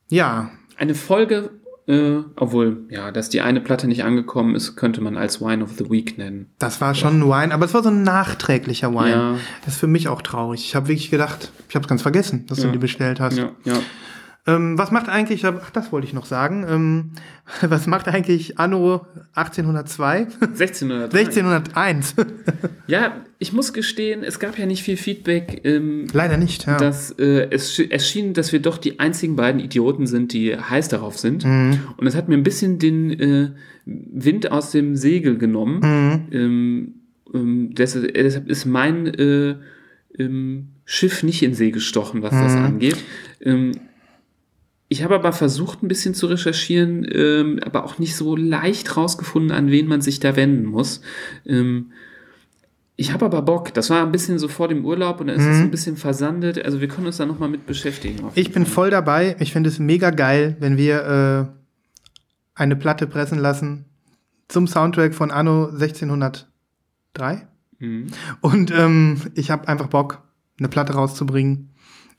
Ja, Eine Folge, äh, obwohl, ja, dass die eine Platte nicht angekommen ist, könnte man als Wine of the Week nennen. das war schon ein Wine, aber es war so ein nachträglicher Wine. Ja. Das ist für mich auch traurig. Ich habe wirklich gedacht, ich habe es ganz vergessen, dass du Ja. die bestellt hast. Ja, ja. Ähm, was macht eigentlich, ach, das wollte ich noch sagen, ähm, was macht eigentlich Anno 1802? 1603. 1601? Ja, ich muss gestehen, es gab ja nicht viel Feedback. Ähm, Leider nicht, ja. dass äh, es, sch- es schien, dass wir doch die einzigen beiden Idioten sind, die heiß darauf sind. Mhm. Und es hat mir ein bisschen den äh, Wind aus dem Segel genommen. Mhm. Ähm, ähm, des, äh, deshalb ist mein äh, ähm, Schiff nicht in See gestochen, was Mhm. das angeht. Ähm, ich habe aber versucht, ein bisschen zu recherchieren, ähm, aber auch nicht so leicht rausgefunden, an wen man sich da wenden muss. Ähm, ich habe aber Bock. Das war ein bisschen so vor dem Urlaub und dann ist es ein bisschen versandet. Also wir können uns da nochmal mit beschäftigen. Mhm. Ich bin Fall. voll dabei. Ich finde es mega geil, wenn wir äh, eine Platte pressen lassen zum Soundtrack von Anno 1603. Mhm. Und ähm, ich habe einfach Bock, eine Platte rauszubringen.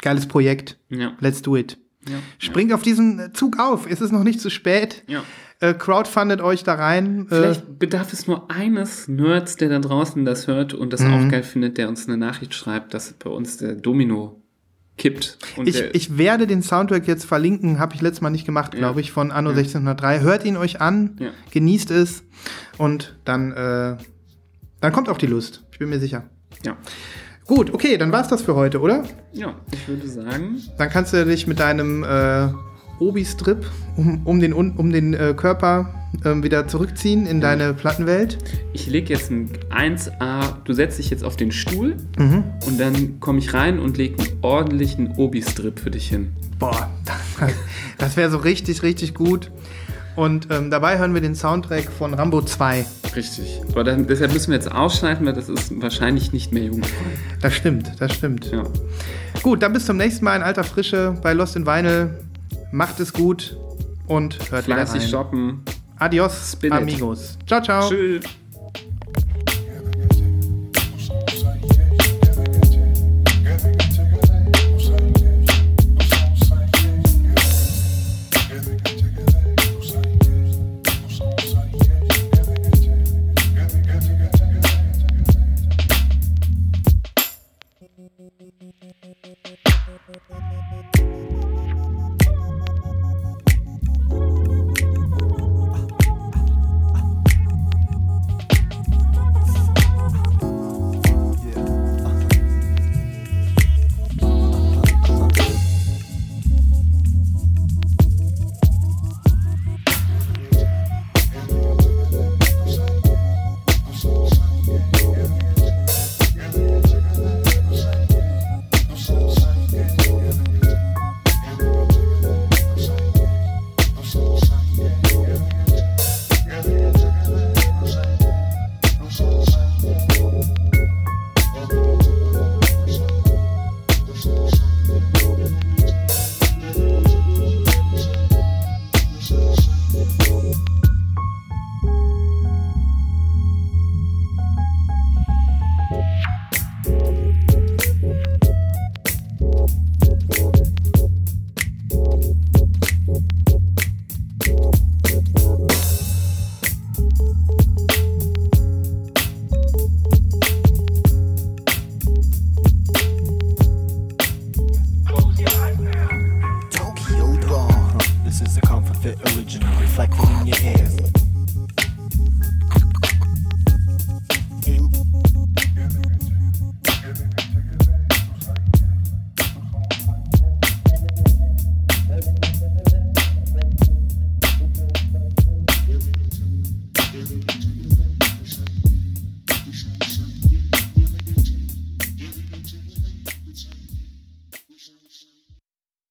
Geiles Projekt. Ja. Let's do it. Ja. Springt auf diesen Zug auf. Es ist noch nicht zu spät. Ja. Äh, crowdfundet euch da rein. Äh, Vielleicht bedarf es nur eines Nerds, der da draußen das hört und das Mhm. auch geil findet, der uns eine Nachricht schreibt, dass bei uns der Domino kippt. Ich, ich werde den Soundtrack jetzt verlinken, habe ich letztes Mal nicht gemacht, glaube ich, von Anno 1603. Hört ihn euch an, Ja. genießt es und dann, äh, dann kommt auch die Lust. Ich bin mir sicher. ja. Gut, okay, dann war's das für heute, oder? ja, ich würde sagen, Dann kannst du dich mit deinem äh, Obi-Strip um, um den, um, den äh, Körper ähm, wieder zurückziehen in deine Plattenwelt. ich lege jetzt ein 1A, du setzt dich jetzt auf den Stuhl Mhm. und dann komme ich rein und lege einen ordentlichen Obi-Strip für dich hin. Boah, das wäre so richtig, richtig gut. Und ähm, dabei hören wir den Soundtrack von Rambo 2. Richtig. Aber dann, deshalb müssen wir jetzt ausschneiden, weil das ist wahrscheinlich nicht mehr jugendfrei. Das stimmt, das stimmt. Ja. Gut, dann bis zum nächsten Mal in alter Frische bei Lost in Vinyl. Macht es gut und hört wieder Fleißig rein. shoppen. Adios, Spin it. amigos. Ciao, ciao. Tschüss.